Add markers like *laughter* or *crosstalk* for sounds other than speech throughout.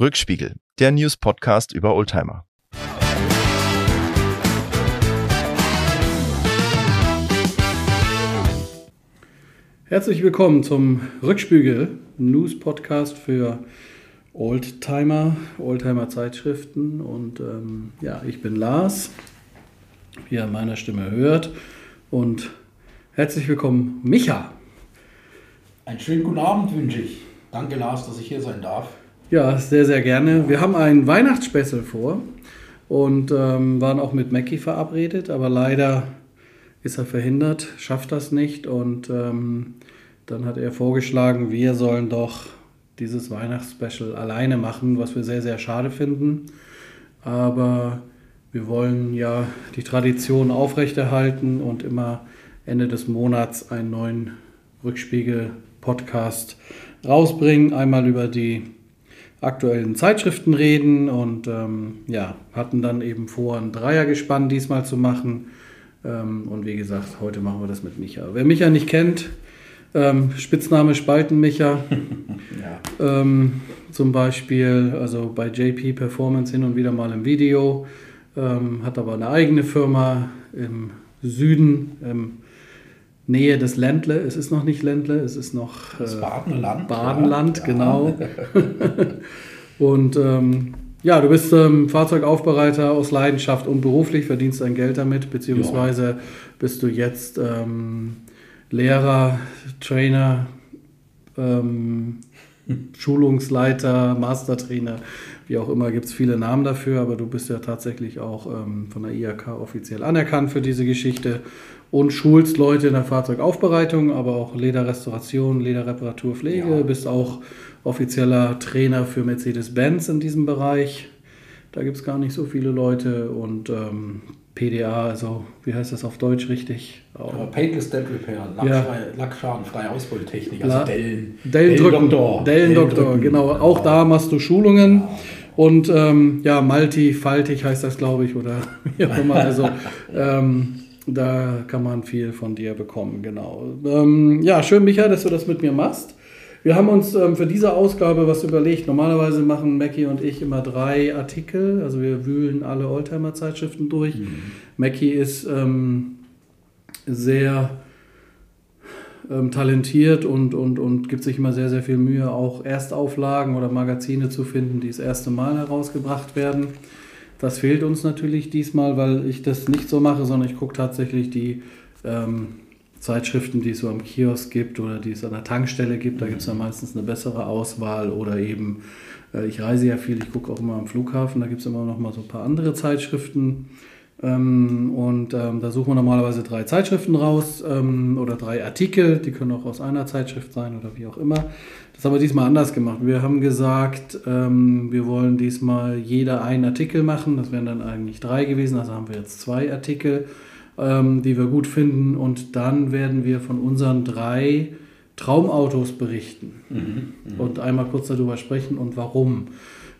Rückspiegel, der News-Podcast über Oldtimer. Herzlich willkommen zum Rückspiegel News Podcast für Oldtimer, Oldtimer Zeitschriften und ähm, ja, ich bin Lars, wie ihr an meiner Stimme hört und herzlich willkommen Micha. Einen schönen guten Abend wünsche ich. Danke Lars, dass ich hier sein darf. Ja, sehr, sehr gerne. Wir haben ein Weihnachtsspecial vor und ähm, waren auch mit Mackie verabredet, aber leider ist er verhindert, schafft das nicht und ähm, dann hat er vorgeschlagen, wir sollen doch dieses Weihnachtsspecial alleine machen, was wir sehr, sehr schade finden. Aber wir wollen ja die Tradition aufrechterhalten und immer Ende des Monats einen neuen Rückspiegel-Podcast rausbringen. Einmal über die aktuellen Zeitschriften reden und ähm, ja, hatten dann eben vor, ein Dreiergespann diesmal zu machen. Ähm, und wie gesagt, heute machen wir das mit Micha. Wer Micha nicht kennt, ähm, Spitzname Spaltenmicha. *laughs* ja. ähm, zum Beispiel, also bei JP Performance hin und wieder mal im Video, ähm, hat aber eine eigene Firma im Süden, im Nähe des Ländle. Es ist noch nicht Ländle, es ist noch äh, Badenland. Badenland, ja. genau. *laughs* und ähm, ja, du bist ähm, Fahrzeugaufbereiter aus Leidenschaft und beruflich, verdienst dein Geld damit, beziehungsweise ja. bist du jetzt ähm, Lehrer, Trainer, ähm, *laughs* Schulungsleiter, Mastertrainer, wie auch immer, gibt es viele Namen dafür, aber du bist ja tatsächlich auch ähm, von der IHK offiziell anerkannt für diese Geschichte und schulst Leute in der Fahrzeugaufbereitung, aber auch Lederrestauration, Lederreparatur, Pflege, ja. bist auch offizieller Trainer für Mercedes-Benz in diesem Bereich. Da gibt es gar nicht so viele Leute und ähm, PDA, also wie heißt das auf Deutsch richtig? Ja, Paintless Dead Repair, Lackfrei, ja. Lackschadenfreie Ausbeutechnik, also Dellen. Dellen-Doktor. Dellen-Doktor, genau. Auch da machst du Schulungen. Ja. Und ähm, ja, multifaltig heißt das, glaube ich, oder wie auch immer. Also *laughs* ähm, da kann man viel von dir bekommen, genau. Ähm, ja, schön, Micha, dass du das mit mir machst. Wir haben uns ähm, für diese Ausgabe was überlegt. Normalerweise machen Mackie und ich immer drei Artikel. Also wir wühlen alle Oldtimer-Zeitschriften durch. Mhm. Mackie ist ähm, sehr ähm, talentiert und, und, und gibt sich immer sehr, sehr viel Mühe, auch Erstauflagen oder Magazine zu finden, die das erste Mal herausgebracht werden. Das fehlt uns natürlich diesmal, weil ich das nicht so mache, sondern ich gucke tatsächlich die ähm, Zeitschriften, die es so am Kiosk gibt oder die es an der Tankstelle gibt. Da gibt es ja meistens eine bessere Auswahl oder eben, äh, ich reise ja viel, ich gucke auch immer am Flughafen, da gibt es immer noch mal so ein paar andere Zeitschriften. Ähm, und ähm, da suchen wir normalerweise drei Zeitschriften raus ähm, oder drei Artikel, die können auch aus einer Zeitschrift sein oder wie auch immer. Das haben wir diesmal anders gemacht. Wir haben gesagt, ähm, wir wollen diesmal jeder einen Artikel machen. Das wären dann eigentlich drei gewesen, also haben wir jetzt zwei Artikel ähm, die wir gut finden. Und dann werden wir von unseren drei Traumautos berichten mhm, und einmal kurz darüber sprechen und warum.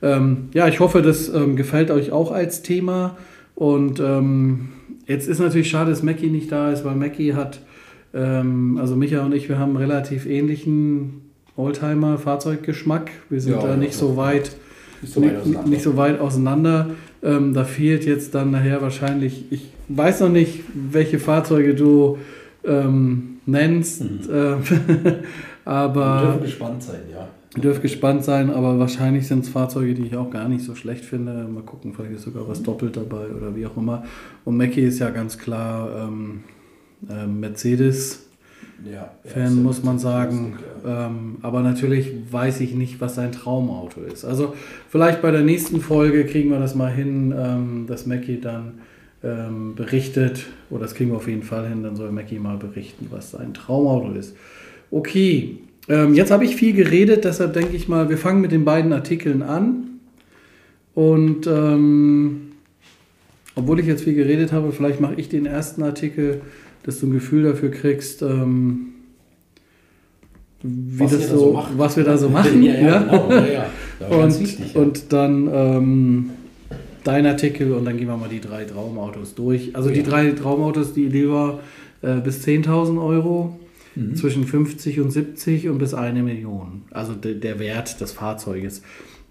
Ähm, ja, ich hoffe, das ähm, gefällt euch auch als Thema. Und ähm, jetzt ist natürlich schade, dass Mackie nicht da ist, weil Mackie hat, ähm, also Micha und ich, wir haben einen relativ ähnlichen Oldtimer-Fahrzeuggeschmack. Wir sind ja, da nicht so weit, nicht so weit nicht, nicht so weit auseinander. Ähm, da fehlt jetzt dann nachher wahrscheinlich, ich weiß noch nicht, welche Fahrzeuge du ähm, nennst, mhm. äh, *laughs* aber. Wir dürfen gespannt sein, ja. Dürfen gespannt sein, aber wahrscheinlich sind es Fahrzeuge, die ich auch gar nicht so schlecht finde. Mal gucken, vielleicht ist sogar was mhm. doppelt dabei oder wie auch immer. Und Mackie ist ja ganz klar ähm, äh, Mercedes ja, Fan, muss man sagen. Ja. ähm, aber natürlich weiß ich nicht, was sein Traumauto ist. Also vielleicht bei der nächsten Folge kriegen wir das mal hin, ähm, dass Mackie dann ähm, berichtet, oder das kriegen wir auf jeden Fall hin, dann soll Mackie mal berichten, was sein Traumauto ist. Okay, ähm, jetzt habe ich viel geredet, deshalb denke ich mal, wir fangen mit den beiden Artikeln an. Und ähm, obwohl ich jetzt viel geredet habe, vielleicht mache ich den ersten Artikel dass du ein Gefühl dafür kriegst, ähm, wie was das so, so was wir da so machen. *laughs* ja, ja, Genau. ja, ja. und, wichtig, und dann ähm, dein Artikel und dann gehen wir mal die drei Traumautos durch. Also die drei Traumautos, die Idee war äh, bis 10.000 Euro, mhm. zwischen 50 und 70 und bis eine Million. Also de der Wert des Fahrzeuges.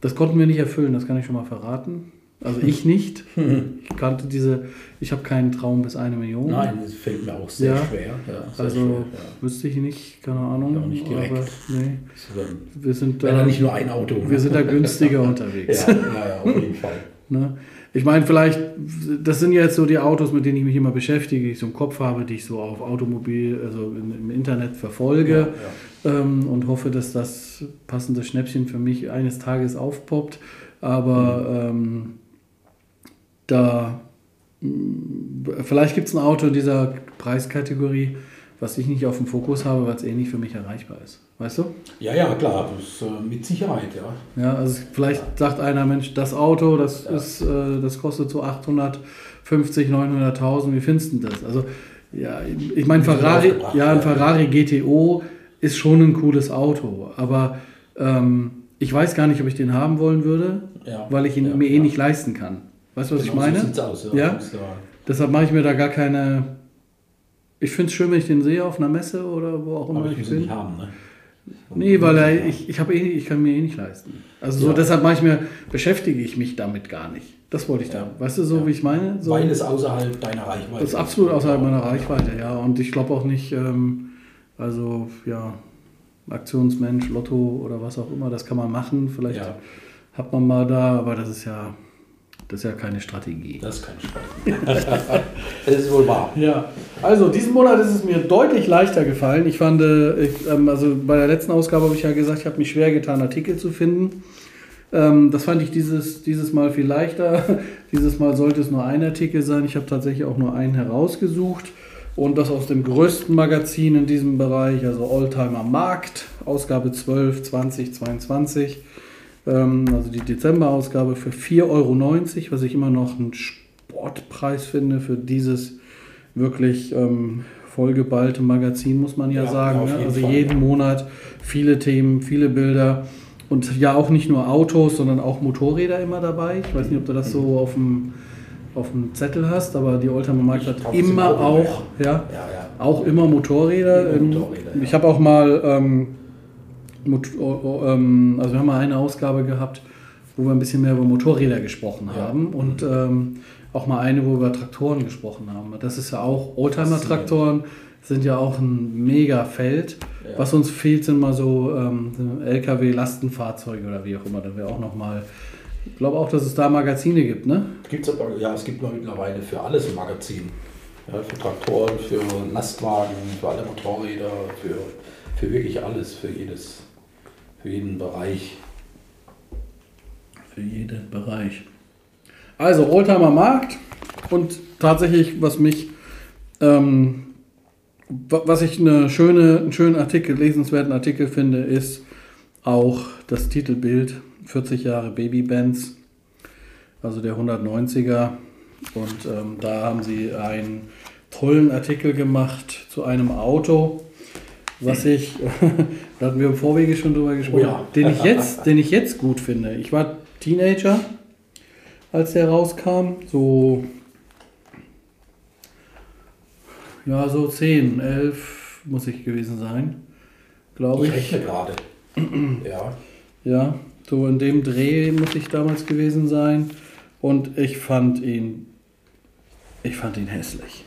Das konnten wir nicht erfüllen, das kann ich schon mal verraten. Also ich nicht. Ich kannte diese, ich habe keinen Traum bis eine Million. Nein, das fällt mir auch sehr Ja. schwer. Ja, sehr also schwer, ja. wüsste ich nicht, keine Ahnung. Auch nicht direkt. Aber nee, wir sind da, da nicht nur ein Auto. wir sind da günstiger *laughs* unterwegs. ja, ja, ja, auf jeden Fall. Ne? Ich meine, vielleicht, das sind jetzt so die Autos, mit denen ich mich immer beschäftige, die ich so im Kopf habe, die ich so auf Automobil, also im, Internet verfolge ähm, und hoffe, dass das passende Schnäppchen für mich eines Tages aufpoppt. Aber ähm, da, mh, vielleicht gibt es ein Auto in dieser Preiskategorie, was ich nicht auf dem Fokus habe, weil es eh nicht für mich erreichbar ist. Weißt du? Ja, ja, klar, das, äh, mit Sicherheit, ja. Ja, also vielleicht sagt einer, Mensch, das Auto, das ist, äh, das kostet so 850, 900.000, wie findest du das? Also, ja, ich meine, Ferrari, ja, ein ja. Ferrari GTO ist schon ein cooles Auto, aber ähm, ich weiß gar nicht, ob ich den haben wollen würde, Ja. weil ich ihn Ja, mir eh ja. nicht leisten kann. Weißt du, was Genau ich meine? So sieht's aus, Ja. Ist, Deshalb mache ich mir da gar keine. Ich finde es schön, wenn ich den sehe auf einer Messe oder wo auch immer aber ich ihn bin. nicht haben, ne? Nee, weil er, ich, ich, eh, ich kann mir eh nicht leisten. Also so, Ja. deshalb mache ich mir, beschäftige ich mich damit gar nicht. Das wollte ich da. Ja. Weißt du, so Ja. wie ich meine? So, Weil es außerhalb deiner Reichweite das ist absolut außerhalb meiner Reichweite, ja. Und ich glaube auch nicht, ähm, also ja, Aktionsmensch, Lotto oder was auch immer, das kann man machen. Vielleicht Ja. hat man mal da, aber das ist ja, das ist ja keine Strategie. Das ist kein Spaß. das ist wohl wahr. Ja, also diesen Monat ist es mir deutlich leichter gefallen. Ich fand, äh, ich, ähm, also bei der letzten Ausgabe habe ich ja gesagt, ich habe mich schwer getan, Artikel zu finden. Ähm, das fand ich dieses, dieses Mal viel leichter. *laughs* dieses Mal sollte es nur ein Artikel sein. Ich habe tatsächlich auch nur einen herausgesucht. Und das aus dem größten Magazin in diesem Bereich, also Oldtimer Markt, Ausgabe 12, 2022. Ähm, also die Dezember-Ausgabe für 4,90 Euro, was ich immer noch einen Sportpreis finde für dieses wirklich ähm, vollgeballte Magazin, muss man ja, Ja, sagen. Ne? jeden Also Fall, jeden ja. Monat viele Themen, viele Bilder. Und ja, auch nicht nur Autos, sondern auch Motorräder immer dabei. Ich weiß nicht, ob du das so auf dem, auf dem Zettel hast, aber die Oldtimer Markt hat immer auch, ja, Ja, auch immer Motorräder. Ähm, Motorräder. Ich habe auch mal, ähm, Mot oh, oh, ähm, also wir haben mal eine Ausgabe gehabt, wo wir ein bisschen mehr über Motorräder gesprochen Ja. haben und ähm, auch mal eine, wo wir über Traktoren gesprochen haben. Das ist ja auch, Oldtimer-Traktoren sind ja auch ein mega Feld. Ja. Was uns fehlt, sind mal so ähm, LKW-Lastenfahrzeuge oder wie auch immer. Da wäre auch noch mal, ich glaube auch, dass es da Magazine gibt, ne? Gibt's aber, ja, es gibt mittlerweile für alles ein Magazin. Ja, für Traktoren, für Lastwagen, für alle Motorräder, für, für wirklich alles, für jedes, für jeden Bereich. Für jeden Bereich. Also Oldtimer Markt und tatsächlich, was mich, ähm, wa- was ich eine schöne, einen schönen Artikel, lesenswerten Artikel finde, ist auch das Titelbild 40 Jahre Baby-Bands, also der 190er. Und ähm, da haben sie einen tollen Artikel gemacht zu einem Auto, was ich, *laughs* da hatten wir im Vorwege schon drüber gesprochen, Oh ja. den, ich jetzt, den ich jetzt gut finde. Ich war Teenager, als der rauskam, so, ja, so 10, 11 muss ich gewesen sein, glaube Ich ich. rechne gerade. *clears throat* ja. Ja, so in dem Dreh muss ich damals gewesen sein. Und ich fand ihn, ich fand ihn hässlich.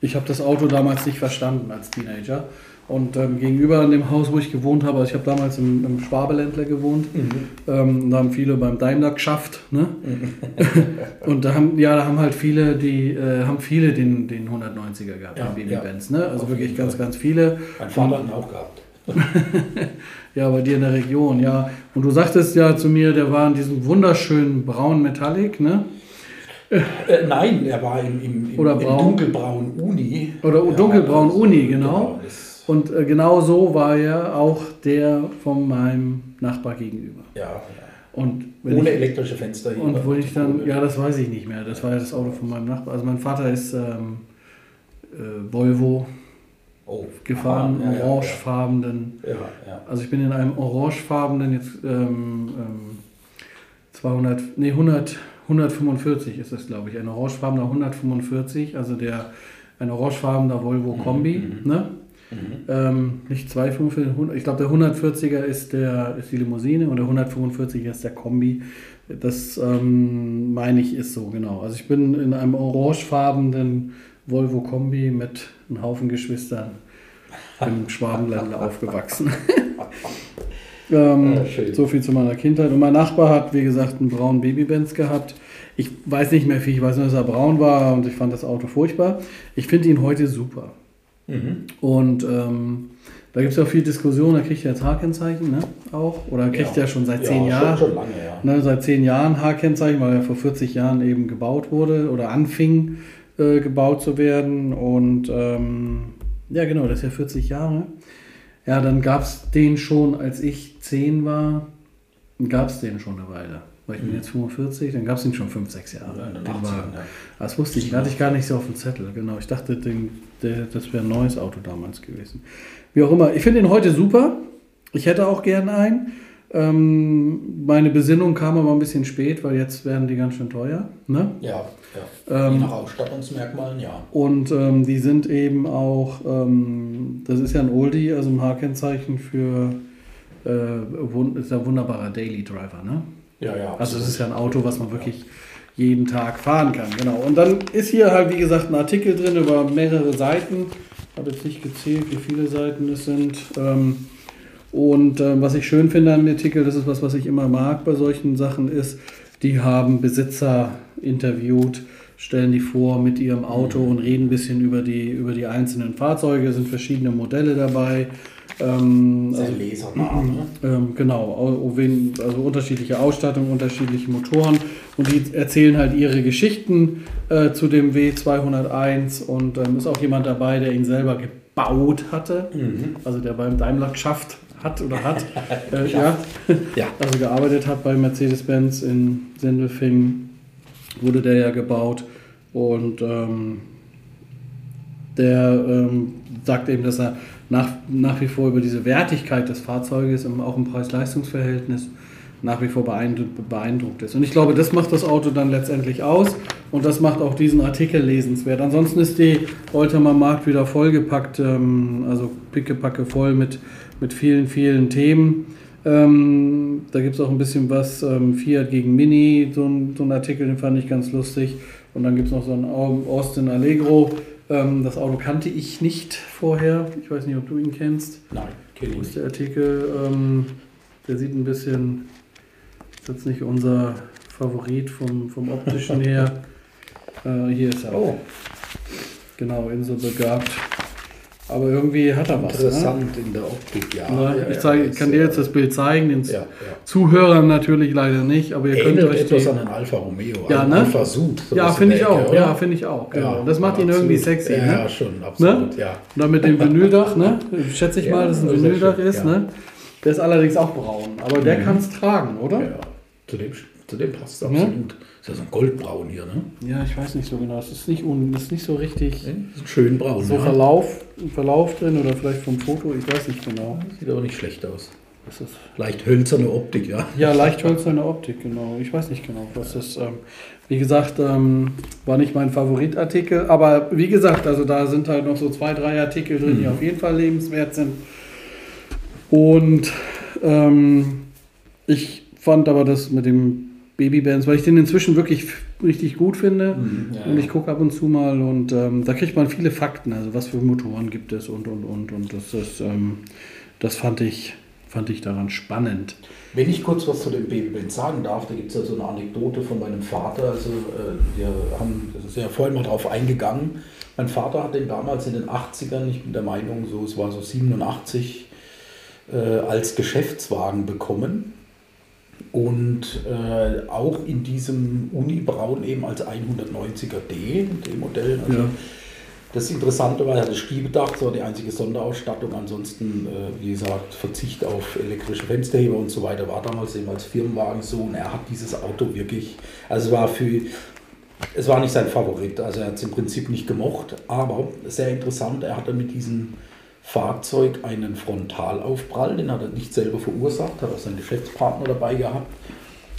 Ich habe das Auto damals nicht verstanden als Teenager. Und ähm, gegenüber an dem Haus, wo ich gewohnt habe, also ich habe damals im, im Schwabeländler gewohnt, ähm, da haben viele beim Daimler geschafft. Ne? *laughs* und da haben, ja, da haben halt viele, die äh, haben viele den, den 190er gehabt, Ja, den ja. Baby-Benz. Ne? Also Auf wirklich ganz, Fall. ganz viele. Mein Vater hat ihn auch gehabt. *laughs* Ja, bei dir in der Region, ja. Und du sagtest ja zu mir, der war in diesem wunderschönen braun Metallic, ne? Äh, nein, er war im, im, im, Oder im braun. dunkelbraun Uni. Oder dunkelbraun das- Uni, genau. das, Und äh, genau so war ja auch der von meinem Nachbar gegenüber. ja. Und Ohne ich, elektrische Fenster hier. und wo ich dann, ja, das weiß ich nicht mehr. Das war ja das Auto von meinem Nachbar. Also mein Vater ist ähm, äh, Volvo oh, gefahren, aha, ja, ja, orangefarbenen. Ja, ja. Also ich bin in einem orangefarbenen, jetzt ähm, ähm, 200, nee 100, 145 ist das glaube ich, ein orangefarbener 145, also der, ein orangefarbener Volvo Kombi, mhm. ne? Mhm. Ähm, nicht 245, ich glaube der 140er ist, der, ist die Limousine und der 145er ist der Kombi. Das ähm, meine ich ist so, genau. Also ich bin in einem orangefarbenen Volvo Kombi mit einem Haufen Geschwistern im *laughs* Schwabenland aufgewachsen. *laughs* ähm, ja, so viel zu meiner Kindheit. Und mein Nachbar hat, wie gesagt, einen braunen Babybenz gehabt. Ich weiß nicht mehr viel, ich weiß nur, dass er braun war und ich fand das Auto furchtbar. Ich finde ihn heute super. Mhm. Und ähm, da gibt es auch viel Diskussion, da kriegt er jetzt H-Kennzeichen, ne? Auch. Oder kriegt ja. er schon seit zehn ja, Jahren. Schon, schon lange, ja. Ne, seit zehn Jahren H-Kennzeichen, weil er vor 40 Jahren eben gebaut wurde oder anfing äh, gebaut zu werden. Und ähm, ja, genau, das ist ja 40 Jahre. Ja, dann gab es den schon, als ich 10 war, gab es den schon eine Weile. Weil ich bin mhm. jetzt 45, dann gab es ihn schon 5, 6 Jahre. Ja, den war, ja. Das wusste ich, hatte ich gar nicht so auf dem Zettel, genau. Ich dachte, den, der, das wäre ein neues Auto damals gewesen. Wie auch immer, ich finde ihn heute super. Ich hätte auch gerne einen. Ähm, meine Besinnung kam aber ein bisschen spät, weil jetzt werden die ganz schön teuer. Ne? Ja, ja. Ähm, nach Ausstattungsmerkmalen, ja. Und ähm, die sind eben auch, ähm, das ist ja ein Oldie, also ein H-Kennzeichen für, äh, ist ja wunderbarer Daily Driver, ne? Ja, ja. Also es ist ja ein Auto, was man wirklich jeden Tag fahren kann, genau. Und dann ist hier halt, wie gesagt, ein Artikel drin über mehrere Seiten. Ich habe jetzt nicht gezählt, wie viele Seiten es sind. Ähm, und äh, was ich schön finde an dem Artikel, das ist was, was ich immer mag bei solchen Sachen, ist, die haben Besitzer interviewt, stellen die vor mit ihrem Auto und reden ein bisschen über die, über die einzelnen Fahrzeuge, es sind verschiedene Modelle dabei. Ähm, also, lesernah, ne? ähm, genau, also unterschiedliche Ausstattung, unterschiedliche Motoren und die erzählen halt ihre Geschichten äh, zu dem W201 und ähm, ist auch jemand dabei, der ihn selber gebaut hatte, mhm. also der beim Daimler geschafft hat oder hat, *laughs* äh, ja. ja. *laughs* also gearbeitet hat bei Mercedes-Benz in Sindelfingen, wurde der ja gebaut und ähm, der ähm, sagt eben, dass er nach, nach wie vor über diese Wertigkeit des Fahrzeuges, auch im Preis-Leistungs-Verhältnis, nach wie vor beeindruckt ist. Und ich glaube, das macht das Auto dann letztendlich aus und das macht auch diesen Artikel lesenswert. Ansonsten ist die Oldtimer Markt wieder vollgepackt, ähm, also pickepacke voll mit mit vielen, vielen Themen. Ähm, da gibt es auch ein bisschen was, ähm, Fiat gegen Mini, so ein, so ein, Artikel, den fand ich ganz lustig. Und dann gibt es noch so ein Austin Allegro. Ähm, das Auto kannte ich nicht vorher. Ich weiß nicht, ob du ihn kennst. Nein, kenne ich nicht. der Artikel? Ähm, der sieht ein bisschen, ist jetzt nicht unser Favorit vom, vom optischen her. *laughs* Äh, hier ist er. Oh. Genau, inselbegabt. Aber irgendwie hat er was. Ne? Interessant ne? in der Optik, ja. Na, ich zeige, ja, kann dir jetzt das Bild zeigen, den ja, Zuhörern natürlich leider nicht, aber ihr Ähnelt könnt euch etwas an den Alfa Romeo, ja, ne? Alfa Sud. Ja, finde ich auch. Oder? Ja, finde ich auch. Genau. das macht ihn irgendwie sexy. Ja, ne? ja schon, absolut. Ne? Ja. Und dann mit dem Vinyldach, ne? schätze ich mal, dass es ein Vinyldach ist. Ne? Der ist allerdings auch braun, aber der mhm. kann es tragen, oder? Ja, zu dem, zu dem passt es absolut. Ist ja so ein Goldbraun hier, ne? Ja, ich weiß nicht so genau. Es ist nicht, un, ist nicht so richtig. Ja, schön braun. So ja. Verlauf, Verlauf drin oder vielleicht vom Foto, ich weiß nicht genau. Sieht aber nicht schlecht aus. Das ist leicht hölzerne Optik, ja. Ja, leicht hölzerne Optik, genau. Ich weiß nicht genau, was das. Ähm, wie gesagt, ähm, war nicht mein Favoritartikel, aber wie gesagt, also da sind halt noch so zwei, drei Artikel drin, mhm. die auf jeden Fall lebenswert sind. Und ähm, ich fand aber das mit dem Babybands, weil ich den inzwischen wirklich richtig gut finde. Mhm, ja, und ich gucke ab und zu mal und ähm, da kriegt man viele Fakten, also was für Motoren gibt es und und und und das ist, ähm, das fand ich, fand ich daran spannend. Wenn ich kurz was zu dem Babyband sagen darf, da gibt es ja so eine Anekdote von meinem Vater. Also äh, wir haben, das ist ja vorhin mal drauf eingegangen. Mein Vater hat den damals in den 80ern, ich bin der Meinung, so es war so 87, äh, als Geschäftswagen bekommen und äh, auch in diesem Unibraun eben als 190er D, dem Modell. Also ja. Das Interessante war, er hatte Stiebedach, so die einzige Sonderausstattung. Ansonsten, äh, wie gesagt, Verzicht auf elektrische Fensterheber und so weiter war damals eben als Firmenwagen so. Und er hat dieses Auto wirklich, also es war für, es war nicht sein Favorit, also er hat es im Prinzip nicht gemocht. Aber sehr interessant, er hatte mit diesem Fahrzeug einen Frontalaufprall, den hat er nicht selber verursacht, hat auch seinen Geschäftspartner dabei gehabt.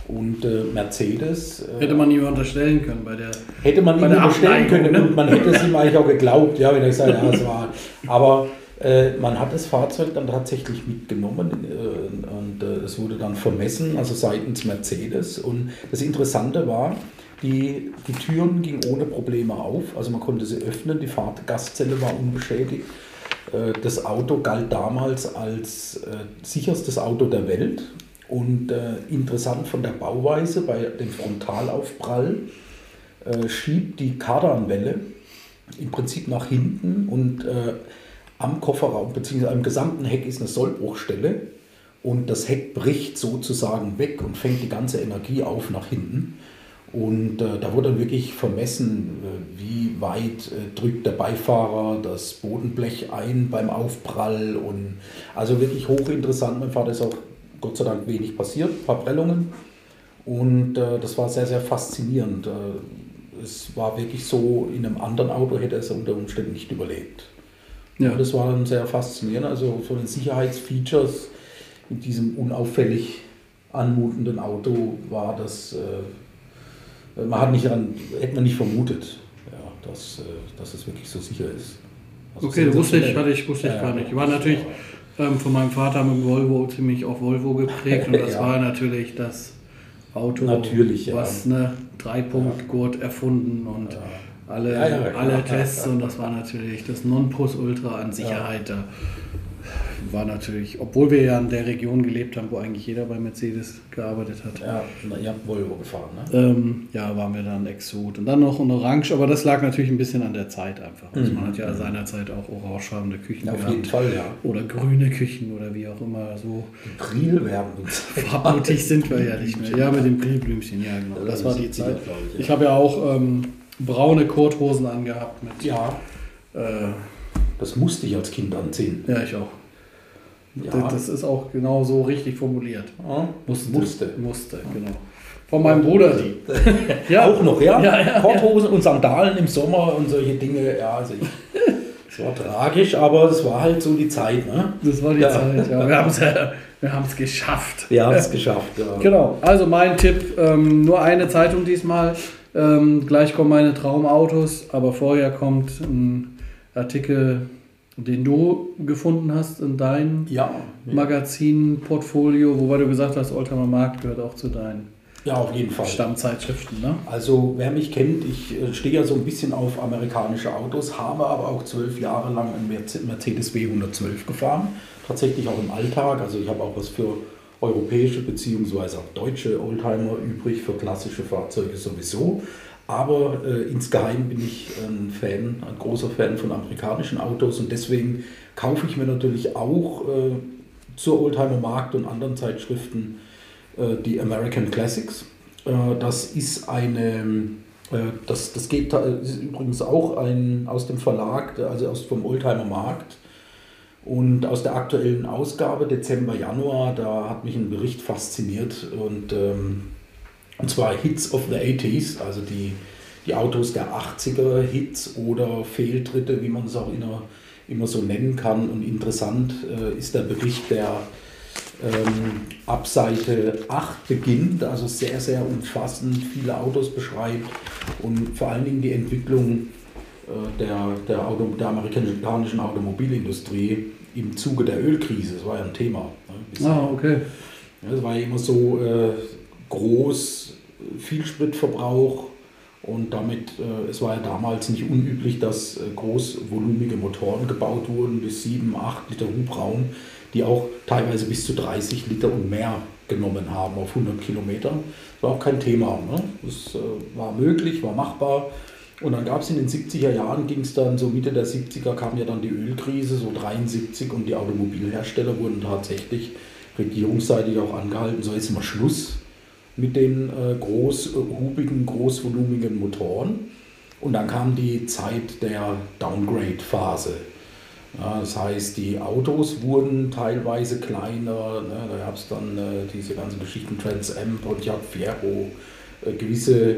Und äh, Mercedes. Äh, hätte man ihm unterstellen können bei der. Hätte man ihm unterstellen können ne? und man hätte es ihm eigentlich auch geglaubt, ja, wenn er gesagt ja, es war. Aber Äh, man hat das Fahrzeug dann tatsächlich mitgenommen äh, und äh, es wurde dann vermessen, also seitens Mercedes. Und das Interessante war, die, die Türen gingen ohne Probleme auf, also man konnte sie öffnen, die Fahrgastzelle war unbeschädigt. Äh, das Auto galt damals als äh, sicherstes Auto der Welt und äh, interessant von der Bauweise bei dem Frontalaufprall schiebt die Kardanwelle im Prinzip nach hinten und am Kofferraum bzw. am gesamten Heck ist eine Sollbruchstelle und das Heck bricht sozusagen weg und fängt die ganze Energie auf nach hinten. Und äh, da wurde dann wirklich vermessen, äh, wie weit äh, drückt der Beifahrer das Bodenblech ein beim Aufprall. Und also wirklich hochinteressant. Mein Vater ist auch Gott sei Dank wenig passiert, ein paar Prellungen. Und äh, das war sehr, sehr faszinierend. Äh, es war wirklich so, in einem anderen Auto hätte er es unter Umständen nicht überlebt. Ja. Und das war dann sehr faszinierend. Also von den Sicherheitsfeatures in diesem unauffällig anmutenden Auto war das, äh, man hat nicht an, hätte man nicht vermutet, ja, dass, äh, dass es wirklich so sicher ist. Also okay, wusste ich, hatte ich, wusste ich ja, gar nicht. Ich war natürlich ähm, von meinem Vater mit dem Volvo ziemlich auf Volvo geprägt und *laughs* das ja. war natürlich das Auto, natürlich, was eine Dreipunktgurt erfunden und alle, alle Tests und das war natürlich das Nonplusultra an Sicherheit. Da war natürlich, obwohl wir ja in der Region gelebt haben, wo eigentlich jeder bei Mercedes gearbeitet hat. Ja, ihr habt Volvo gefahren, ne? Ähm, ja, waren wir dann Exot. Und dann noch ein Orange, aber das lag natürlich ein bisschen an der Zeit einfach. Also mhm. man hat ja seinerzeit auch orangefarbene Küchen ja, Auf jeden Fall, ja. Oder grüne Küchen oder wie auch immer. So Brilwerben. *laughs* Farbmutig sind wir ja nicht mehr. Ja, mit dem Brilblümchen, ja genau. Das war die Zeit. Ich habe ja auch... Ähm, braune Korthosen angehabt mit. Ja. Äh, das musste ich als Kind anziehen. Ja, ich auch. Ja. Das ist auch genau so richtig formuliert. Ja, musste. Musste. Musste, genau. Von meinem Bruder die. *laughs* ja. Auch noch, ja? ja, ja Korthosen und Sandalen im Sommer und solche Dinge. Ja, also ich, es war tragisch, aber es war halt so die Zeit. Ne? Das war die Zeit, ja. Wir haben es wir haben's geschafft. Wir haben es geschafft, ja. Genau. Also mein Tipp, ähm, nur eine Zeitung diesmal. Ähm, gleich kommen meine Traumautos, aber vorher kommt ein Artikel, den du gefunden hast in deinem ja, ja. Magazin-Portfolio, wobei du gesagt hast, Oldtimer Markt gehört auch zu deinen ja, auf jeden Fall. Stammzeitschriften. Ne? Also wer mich kennt, ich äh, stehe ja so ein bisschen auf amerikanische Autos, habe aber auch zwölf Jahre lang einen Mercedes W112 gefahren, tatsächlich auch im Alltag. Also ich habe auch was für europäische bzw. auch deutsche Oldtimer übrig, für klassische Fahrzeuge sowieso. Aber äh, insgeheim bin ich ein Fan, ein großer Fan von amerikanischen Autos und deswegen kaufe ich mir natürlich auch äh, zur Oldtimer Markt und anderen Zeitschriften äh, die American Classics. Äh, das ist eine, äh, das, das geht ist übrigens auch ein, aus dem Verlag, also aus vom Oldtimer Markt und aus der aktuellen Ausgabe, Dezember, Januar, da hat mich ein Bericht fasziniert. Und, ähm, und zwar Hits of the 80s, also die, die Autos der 80er Hits oder Fehltritte, wie man es auch immer, immer so nennen kann. Und interessant äh, ist der Bericht, der ähm, ab Seite 8 beginnt, also sehr, sehr umfassend, viele Autos beschreibt und vor allen Dingen die Entwicklung äh, der, der, Auto, der amerikanischen Automobilindustrie im Zuge der Ölkrise. Das war ja ein Thema. Ne, ah, okay. Es war ja immer so äh, groß, viel Spritverbrauch und damit, äh, es war ja damals nicht unüblich, dass äh, großvolumige Motoren gebaut wurden, bis 7, 8 Liter Hubraum, die auch teilweise bis zu 30 Liter und mehr genommen haben auf 100 Kilometer. Das war auch kein Thema. Ne? Das äh, war möglich, war machbar. Und dann gab es in den 70er Jahren, ging es dann so Mitte der 70er, kam ja dann die Ölkrise, so 73 und die Automobilhersteller wurden tatsächlich regierungsseitig auch angehalten, so jetzt mal Schluss mit den äh, großhubigen, großvolumigen Motoren. Und dann kam die Zeit der Downgrade-Phase. Ja, das heißt, die Autos wurden teilweise kleiner, ne, da gab es dann äh, diese ganzen Geschichten Trans Am, Pontiac Fiero, äh, gewisse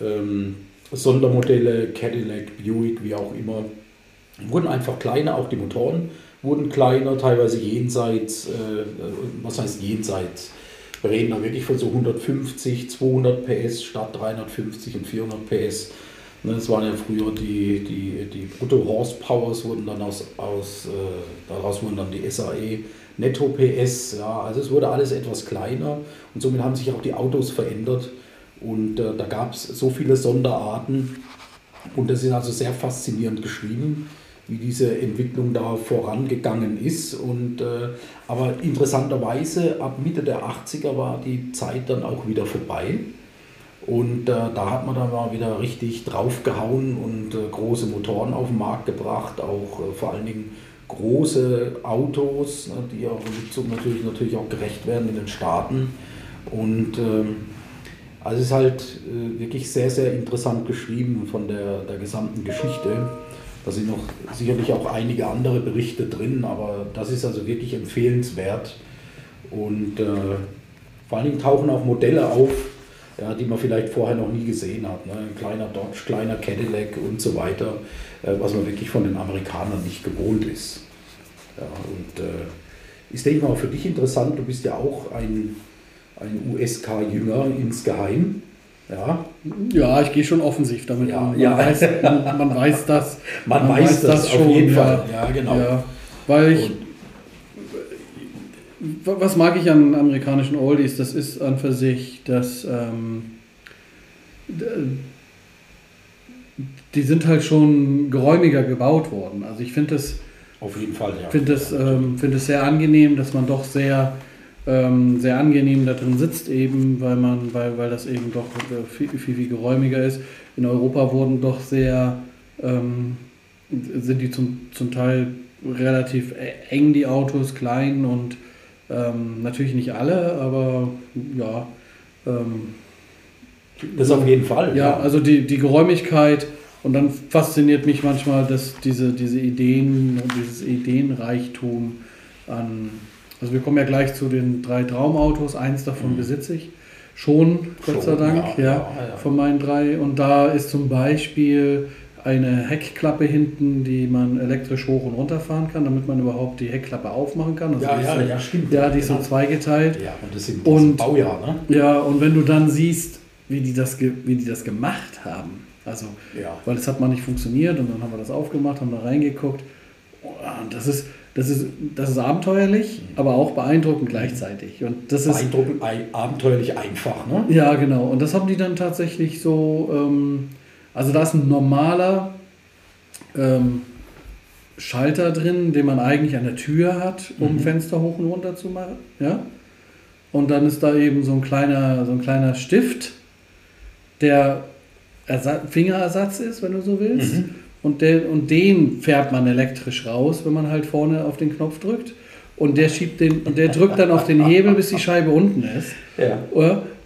ähm, Sondermodelle, Cadillac, Buick, wie auch immer, wurden einfach kleiner, auch die Motoren wurden kleiner, teilweise jenseits, äh, was heißt jenseits? Wir reden da wirklich von so 150, 200 PS statt 350 und 400 PS. Das waren ja früher die, die, die Brutto-Horsepowers, wurden dann aus, aus äh, daraus wurden dann die SAE Netto PS. Ja, also es wurde alles etwas kleiner und somit haben sich auch die Autos verändert. Und äh, da gab es so viele Sonderarten und das ist also sehr faszinierend geschrieben, wie diese Entwicklung da vorangegangen ist. Und, äh, aber interessanterweise, ab Mitte der 80er war die Zeit dann auch wieder vorbei. Und äh, da hat man dann mal wieder richtig draufgehauen und äh, große Motoren auf den Markt gebracht, auch äh, vor allen Dingen große Autos, ne, die auch natürlich, natürlich auch gerecht werden in den Staaten. Und ähm, also es ist halt äh, wirklich sehr, sehr interessant geschrieben von der, der gesamten Geschichte. Da sind noch sicherlich auch einige andere Berichte drin, aber das ist also wirklich empfehlenswert. Und äh, vor allen Dingen tauchen auch Modelle auf, ja, die man vielleicht vorher noch nie gesehen hat. Ne? Ein kleiner Dodge, kleiner Cadillac und so weiter, äh, was man wirklich von den Amerikanern nicht gewohnt ist. Ja, und äh, ist, denke ich mal, für dich interessant, du bist ja auch ein ein USK-Jünger insgeheim. Ja, ja ich gehe schon offensiv damit ja, um. Man, ja. Weiß, man, man, weiß das. *laughs* Man, man weiß, weiß, das, das schon, auf jeden Fall. Ja, genau. Weil ich. was mag ich an amerikanischen Oldies? Das ist an für sich, dass. Ähm, die sind halt schon geräumiger gebaut worden. Also ich finde das. Auf jeden Fall, ja. Finde es ähm, find sehr angenehm, dass man doch sehr ähm, sehr angenehm da drin sitzt, eben weil man, weil, weil das eben doch äh, viel, viel, viel geräumiger ist. In Europa wurden doch sehr, ähm, sind die zum, zum Teil relativ e-, eng, die Autos, klein und ähm, natürlich nicht alle, aber ja. Ähm, das auf jeden Fall. Ja, ja, also die, die Geräumigkeit und dann fasziniert mich manchmal, dass diese, diese Ideen, dieses Ideenreichtum an also wir kommen ja gleich zu den drei Traumautos. Eins davon mhm. besitze ich schon, Gott sei Dank, ja, ja, ja, von meinen drei. Und da ist zum Beispiel eine Heckklappe hinten, die man elektrisch hoch und runter fahren kann, damit man überhaupt die Heckklappe aufmachen kann. Also ja, ja, ja, stimmt. Ja, die ist so zweigeteilt. Ja, und das sind und, Baujahr, ne? Ja, und wenn du dann siehst, wie die das, wie die das gemacht haben, also, weil das hat mal nicht funktioniert und dann haben wir das aufgemacht, haben da reingeguckt. Und das ist, das ist, das ist abenteuerlich, aber auch beeindruckend gleichzeitig. Und das beeindruckend, ist, abenteuerlich einfach, ne? Ja, genau. Und das haben die dann tatsächlich so, ähm, also da ist ein normaler ähm, Schalter drin, den man eigentlich an der Tür hat, um mhm. Fenster hoch und runter zu machen. Ja? Und dann ist da eben so ein kleiner, so ein kleiner Stift, der Ersatz, Fingerersatz ist, wenn du so willst. Mhm und, der, und den fährt man elektrisch raus, wenn man halt vorne auf den Knopf drückt. Und der schiebt den, und der drückt dann auf den Hebel, bis die Scheibe unten ist. Ja.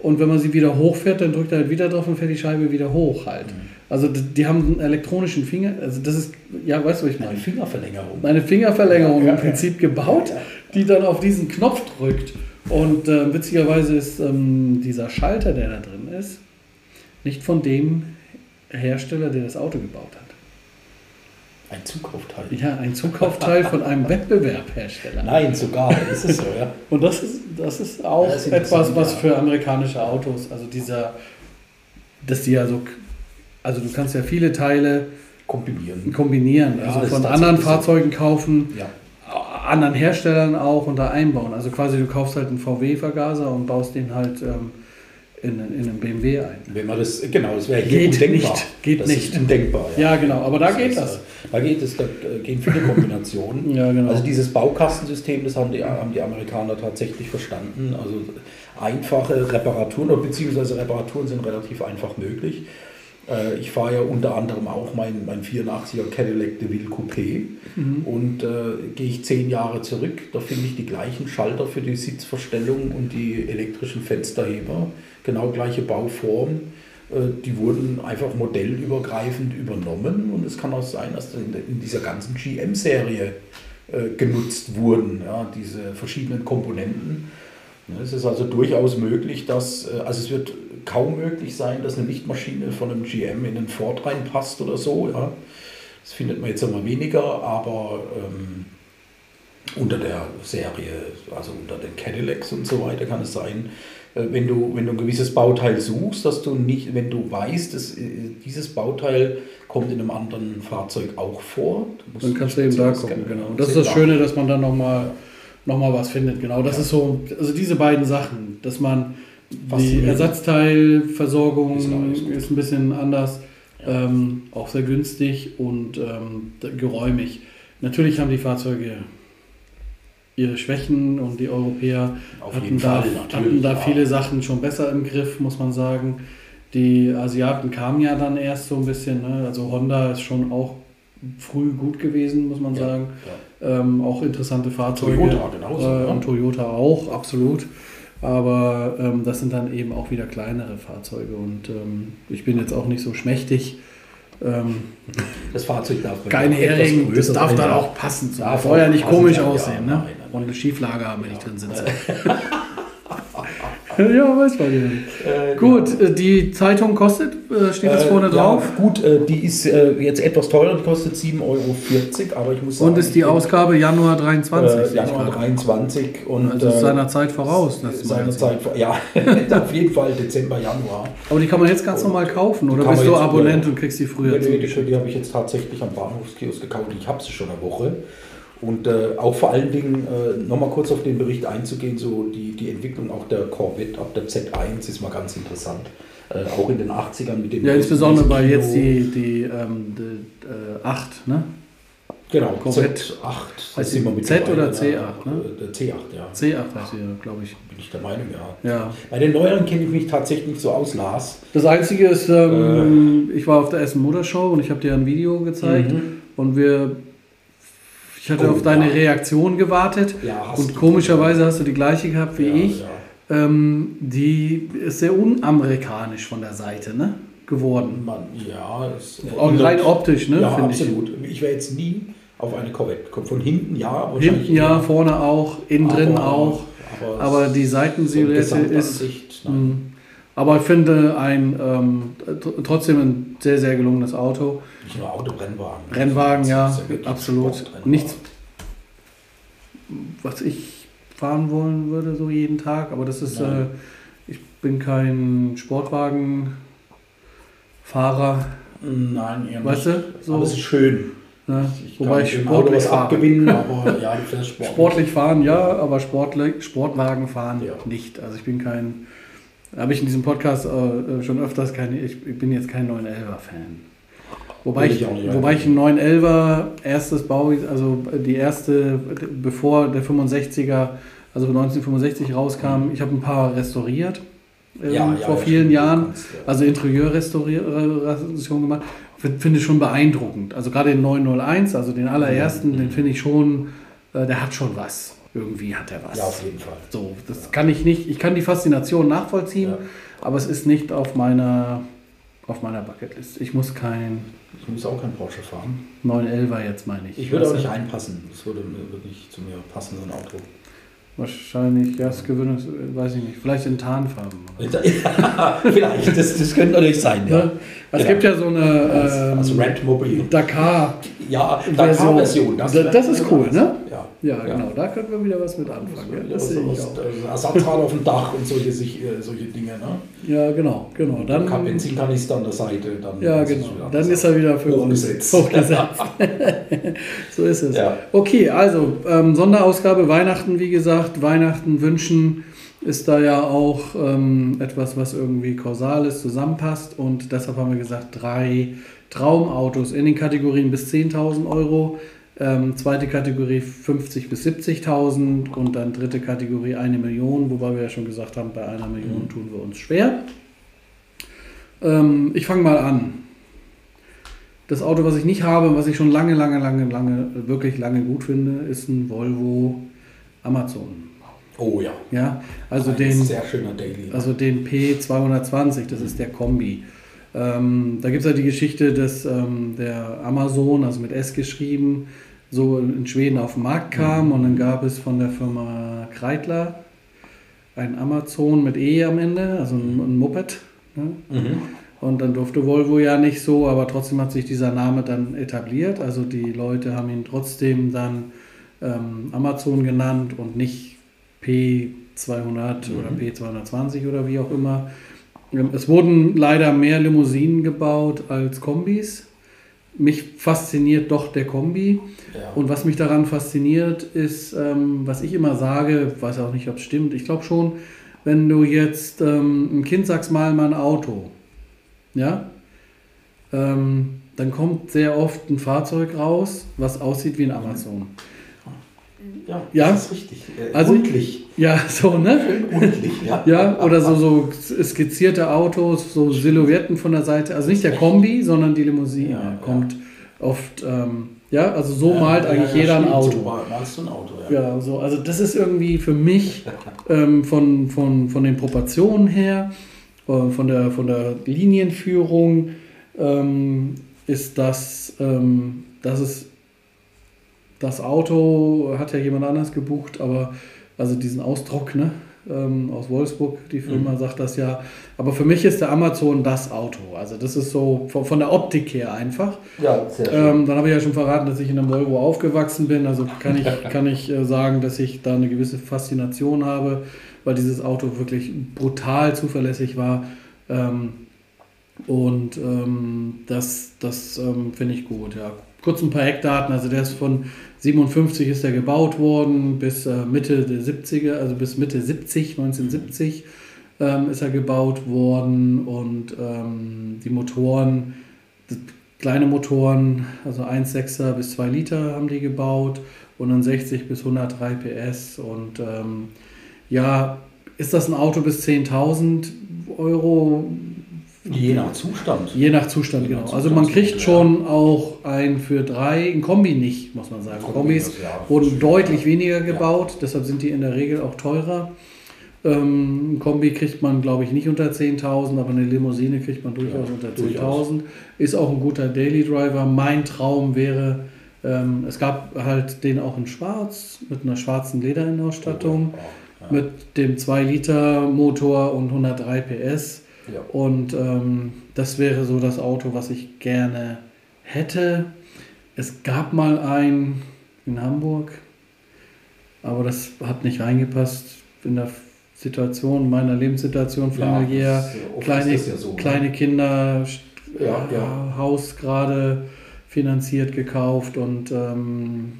Und wenn man sie wieder hochfährt, dann drückt er halt wieder drauf und fährt die Scheibe wieder hoch halt. Mhm. Also die haben einen elektronischen Finger, also das ist, ja, weißt du, was ich meine? Eine Fingerverlängerung. Eine Fingerverlängerung ja, im Prinzip ja. gebaut, die dann auf diesen Knopf drückt. Und äh, witzigerweise ist ähm, dieser Schalter, der da drin ist, nicht von dem Hersteller, der das Auto gebaut hat. Ein Zukaufteil. Ja, ein Zukaufteil von einem *laughs* Wettbewerbhersteller. Nein, sogar, ist es so, ja. Und das ist, das ist auch das ist etwas, was für amerikanische Autos, also dieser, dass die ja so, also du kannst ja viele Teile kombinieren. Kombinieren, also von anderen Fahrzeugen kaufen, ja. anderen Herstellern auch und da einbauen. Also quasi du kaufst halt einen VW-Vergaser und baust den halt ähm, in, in einem BMW ein. Wenn man das, genau, das wäre hier geht undenkbar. Nicht, geht das nicht. Ist undenkbar. Ja, ja genau, aber da das geht heißt, das. Äh, da geht es, da gehen viele Kombinationen. *laughs* ja, genau. Also dieses Baukastensystem, das haben die, haben die Amerikaner tatsächlich verstanden. Also einfache Reparaturen, beziehungsweise Reparaturen sind relativ einfach möglich. Äh, ich fahre ja unter anderem auch mein, mein 84er Cadillac DeVille Coupé mhm. und äh, gehe ich zehn Jahre zurück, da finde ich die gleichen Schalter für die Sitzverstellung und die elektrischen Fensterheber genau gleiche Bauform. Äh, die wurden einfach modellübergreifend übernommen und es kann auch sein, dass in dieser ganzen GM-Serie äh, genutzt wurden, ja, diese verschiedenen Komponenten. Es ist also durchaus möglich, dass, äh, also es wird kaum möglich sein, dass eine Lichtmaschine von einem GM in einen Ford reinpasst oder so. Ja. Das findet man jetzt immer weniger, aber ähm, unter der Serie, also unter den Cadillacs und so weiter kann es sein, wenn du, wenn du ein gewisses Bauteil suchst, dass du nicht, wenn du weißt, dass äh, dieses Bauteil kommt in einem anderen Fahrzeug auch vor. dann kannst du eben da gucken, genau. Das ist das Schöne, dass man dann nochmal noch mal was findet, genau. Das ja. ist so, also diese beiden Sachen, dass man die Ersatzteilversorgung ist ein bisschen anders, ja. ähm, auch sehr günstig und ähm, geräumig. Natürlich haben die Fahrzeuge ihre Schwächen und die Europäer Auf hatten, da, hatten da viele Sachen schon besser im Griff, muss man sagen. Die Asiaten kamen ja dann erst so ein bisschen, ne? also Honda ist schon auch früh gut gewesen, muss man ja, sagen. Ja. Ähm, auch interessante Fahrzeuge. Toyota genauso. Äh, und Toyota auch, absolut. Aber ähm, das sind dann eben auch wieder kleinere Fahrzeuge und ähm, ich bin jetzt auch nicht so schmächtig. Ähm, das Fahrzeug darf kein Hering, das darf dann auch passen. Soll ja nicht komisch aussehen. Ne? Und eine Schieflage haben, wenn ich drin sitze. *laughs* ja, weiß man ja. Äh, gut, ja. Äh, die Zeitung kostet, äh, steht das äh, vorne drauf? Ja, gut, äh, die ist äh, jetzt etwas teurer, die kostet 7,40 Euro, aber ich muss sagen. Und ist die Ausgabe Januar 23? Januar 23. Und, also ist seiner Zeit voraus. Das seiner Zeit, ja, *laughs* auf jeden Fall Dezember, Januar. Aber die kann man jetzt ganz und normal kaufen, oder bist du Abonnent und kriegst die früher? Nee, die, die habe ich jetzt tatsächlich am Bahnhofskiosk gekauft. Ich habe sie schon eine Woche. Und äh, auch vor allen Dingen, äh, nochmal kurz auf den Bericht einzugehen, so die, die Entwicklung auch der Corvette ab der Z1 ist mal ganz interessant. Äh, auch in den 80ern mit dem. Ja, insbesondere weil jetzt die, die, ähm, die äh, 8, ne? Genau, Corvette Z8. Heißt die mit Z oder C8, ne? Der C8, ja. C8 heißt sie, glaube ich. Bin ich der Meinung, ja. ja. Bei den neueren kenne ich mich tatsächlich nicht so aus, Lars. Das Einzige ist, ähm, äh. ich war auf der Essen Motorshow und ich habe dir ein Video gezeigt mhm. und wir ich hatte oh, auf deine ja. Reaktion gewartet ja, und komischerweise hast du die gleiche gehabt wie ja, ich. Ähm, die ist sehr unamerikanisch von der Seite ne? geworden. Man, ja, ist auch rein optisch, ne? Ja, absolut. Ich, ich wäre jetzt nie auf eine Corvette. Kommt von hinten ja, Hinten ja, vorne auch, innen drin auch. Aber, aber die Seitensilhouette ist. Mh, aber ich finde ein ähm, trotzdem ein sehr, sehr gelungenes Auto. Nicht nur Auto, Rennwagen. Rennwagen, ja, ja absolut. Nichts, was ich fahren wollen würde, so jeden Tag. Aber das ist, äh, ich bin kein Sportwagenfahrer. Nein, eher weißt nicht. Du, so. Aber es ist schön. Ja, ich wobei ich sportlich was abgewinnen, *laughs* aber ja, sportlich. sportlich fahren, ja, aber sportlich, Sportwagen fahren ja. nicht. Also ich bin kein, habe ich in diesem Podcast äh, schon öfters keine, ich, ich bin jetzt kein 911er-Fan. Wobei ich, ich wobei ich einen 911er erstes Bau, also die erste, bevor der 65er, also 1965 rauskam, ich habe ein paar restauriert ähm, ja, vor ja, vielen Jahren, kannst, also Interieurrestauration gemacht. Finde ich schon beeindruckend. Also gerade den 901, also den allerersten, mhm. den finde ich schon, äh, der hat schon was. Irgendwie hat er was. Ja, auf jeden Fall. So, das kann ich nicht, ich kann die Faszination nachvollziehen, aber es ist nicht auf meiner auf meiner Bucketlist. Ich muss kein. Ich muss auch kein Porsche fahren. 911er jetzt meine ich. Ich würde auch nicht einpassen. Das würde wirklich zu mir passen, so ein Auto. Wahrscheinlich, ja, das Gewöhnungs, weiß ich nicht. Vielleicht in Tarnfarben. *laughs* Ja, vielleicht, das, das könnte natürlich sein, ja. Ne? Es ja. gibt ja so eine ähm, als Rentmobil. Dakar. Ja, Dakar-Version. Das, das, ist cool, ne? Ja. Ja, genau, da könnten wir wieder was mit anfangen. Ja, das sehe ich auch. Ersatzrad auf dem Dach und solche, äh, solche Dinge. Ne? Ja, genau. genau. Dann, Dann Benzinkanister an der Seite. Dann ja, genau. Dann ist er wieder für hochgesetzt. uns hochgesetzt. *laughs* so ist es. Ja. Okay, also ähm, Sonderausgabe Weihnachten, wie gesagt, Weihnachten wünschen ist da ja auch ähm, etwas, was irgendwie kausal ist, zusammenpasst. Und deshalb haben wir gesagt, drei Traumautos in den Kategorien bis 10.000 Euro ähm, zweite Kategorie 50.000 bis 70.000 und dann dritte Kategorie eine Million, wobei wir ja schon gesagt haben, bei einer Million mhm. tun wir uns schwer. Ähm, ich fange mal an. Das Auto, was ich nicht habe, was ich schon lange, lange, lange, lange, wirklich lange gut finde, ist ein Volvo Amazon. Oh ja. Ja, also Ein den, sehr schöner Daily. Also den P220, das ist der Kombi. Ähm, da gibt es ja die Geschichte, dass ähm, der Amazon, also mit S geschrieben, so in Schweden auf den Markt kam mhm. und dann gab es von der Firma Kreitler ein Amazon mit E am Ende, also ein, ein Moped. Ne? Mhm. Und dann durfte Volvo ja nicht so, aber trotzdem hat sich dieser Name dann etabliert. Also die Leute haben ihn trotzdem dann ähm, Amazon genannt und nicht P 200 mhm. oder P220 oder wie auch immer. Ähm, es wurden leider mehr Limousinen gebaut als Kombis. Mich fasziniert doch der Kombi. Ja. Und was mich daran fasziniert, ist, ähm, was ich immer sage, weiß auch nicht, ob es stimmt, ich glaube schon, wenn du jetzt ähm, ein Kind sagst, mal mal ein Auto, ja, ähm, dann kommt sehr oft ein Fahrzeug raus, was aussieht wie ein Amazon. Ja, ja? das ist richtig. Äh, also, rundlich. Ja, so, ne? Rundlich, ja. *laughs* ja, oder so, so skizzierte Autos, so Silhouetten von der Seite. Also nicht der Kombi, sondern die Limousine ja, kommt ja. oft. Ähm, ja, also so malt eigentlich jeder ein Auto. So malst du ein Auto, ja. Ja, so, also das ist irgendwie für mich *laughs* ähm, von, von, von den Proportionen her, äh, von, der, von der Linienführung, ähm, ist das, ähm, das ist das Auto hat ja jemand anders gebucht, aber also diesen Ausdruck, ne? Ähm, aus Wolfsburg, die Firma mhm. sagt das ja. Aber für mich ist der Amazon das Auto. Also das ist so von, von der Optik her einfach. Ja, sehr schön. Ähm, dann habe ich ja schon verraten, dass ich in einem Volvo aufgewachsen bin. Also kann ich, *laughs* kann ich äh, sagen, dass ich da eine gewisse Faszination habe, weil dieses Auto wirklich brutal zuverlässig war. Ähm, und ähm, das, das ähm, finde ich gut, ja. Kurz ein paar Eckdaten, also der ist von 57 ist er gebaut worden, bis äh, Mitte der 70er, also bis Mitte 70, 1970 ähm, ist er gebaut worden und ähm, die Motoren, kleine Motoren, also 1,6er bis 2 Liter haben die gebaut und dann 60 bis 103 PS und ähm, ja, ist das ein Auto bis 10.000 Euro? Je nach Zustand. Je nach Zustand, Je nach genau. Zustand also man kriegt ja. schon auch ein für drei, ein Kombi nicht, muss man sagen. Kombi, Kombis ja, wurden deutlich weniger gebaut, ja. deshalb sind die in der Regel auch teurer. Ähm, ein Kombi kriegt man, glaube ich, nicht unter 10.000, aber eine Limousine kriegt man durchaus unter 10.000. Ist auch ein guter Daily Driver. Mein Traum wäre, ähm, es gab halt den auch in schwarz, mit einer schwarzen Lederinnenausstattung, oh, mit dem 2-Liter-Motor und 103 PS ja. Und ähm, das wäre so das Auto, was ich gerne hätte. Es gab mal ein in Hamburg, aber das hat nicht reingepasst in der Situation, meiner Lebenssituation familiär. Ja, kleine, ja so, ne? kleine Kinder, ja, ja. Haus gerade finanziert gekauft und ähm,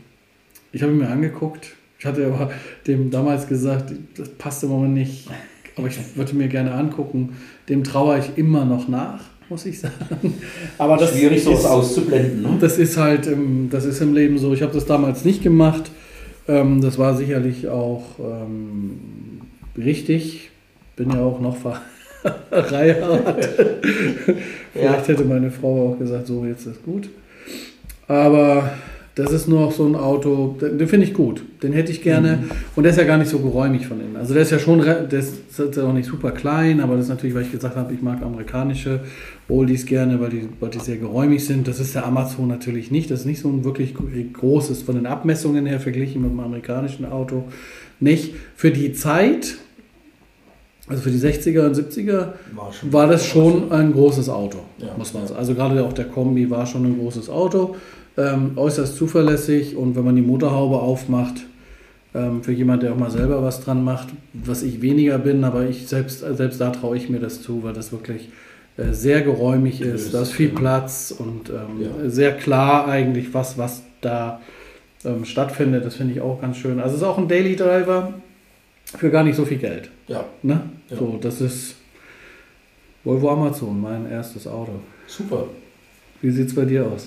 ich habe ihn mir angeguckt. Ich hatte aber dem damals gesagt, das passt im Moment nicht, aber ich würde mir gerne angucken. Dem trauere ich immer noch nach, muss ich sagen. Aber das Schwierig, sowas auszublenden. Ne? Das ist halt, im, das ist im Leben so. Ich habe das damals nicht gemacht. Ähm, das war sicherlich auch ähm, richtig. Bin ja auch noch verheiratet. *laughs* Vielleicht hätte meine Frau auch gesagt, so jetzt ist gut. Aber das ist nur noch so ein Auto, den finde ich gut. Den hätte ich gerne. Mhm. Und der ist ja gar nicht so geräumig von innen. Also der ist ja schon, der ist, ja auch nicht super klein, aber das ist natürlich, weil ich gesagt habe, ich mag amerikanische Oldies gerne, weil die, weil die sehr geräumig sind. Das ist der Amazon natürlich nicht. Das ist nicht so ein wirklich großes, von den Abmessungen her verglichen mit dem amerikanischen Auto. Nicht. Für die Zeit, also für die 60er und 70er war, war das schon ein großes Auto, ja, muss man sagen. Also gerade auch der Kombi war schon ein großes Auto ähm, äußerst zuverlässig und wenn man die Motorhaube aufmacht, ähm, für jemand, der auch mal selber was dran macht, was ich weniger bin, aber ich selbst, selbst da traue ich mir das zu, weil das wirklich äh, sehr geräumig ist, da ist viel Platz und ähm, ja. sehr klar eigentlich, was, was da ähm, stattfindet. Das finde ich auch ganz schön. Also es ist auch ein Daily Driver für gar nicht so viel Geld. Ja. Ne? ja. So, das ist Volvo Amazon, mein erstes Auto. Super. Wie sieht es bei dir aus?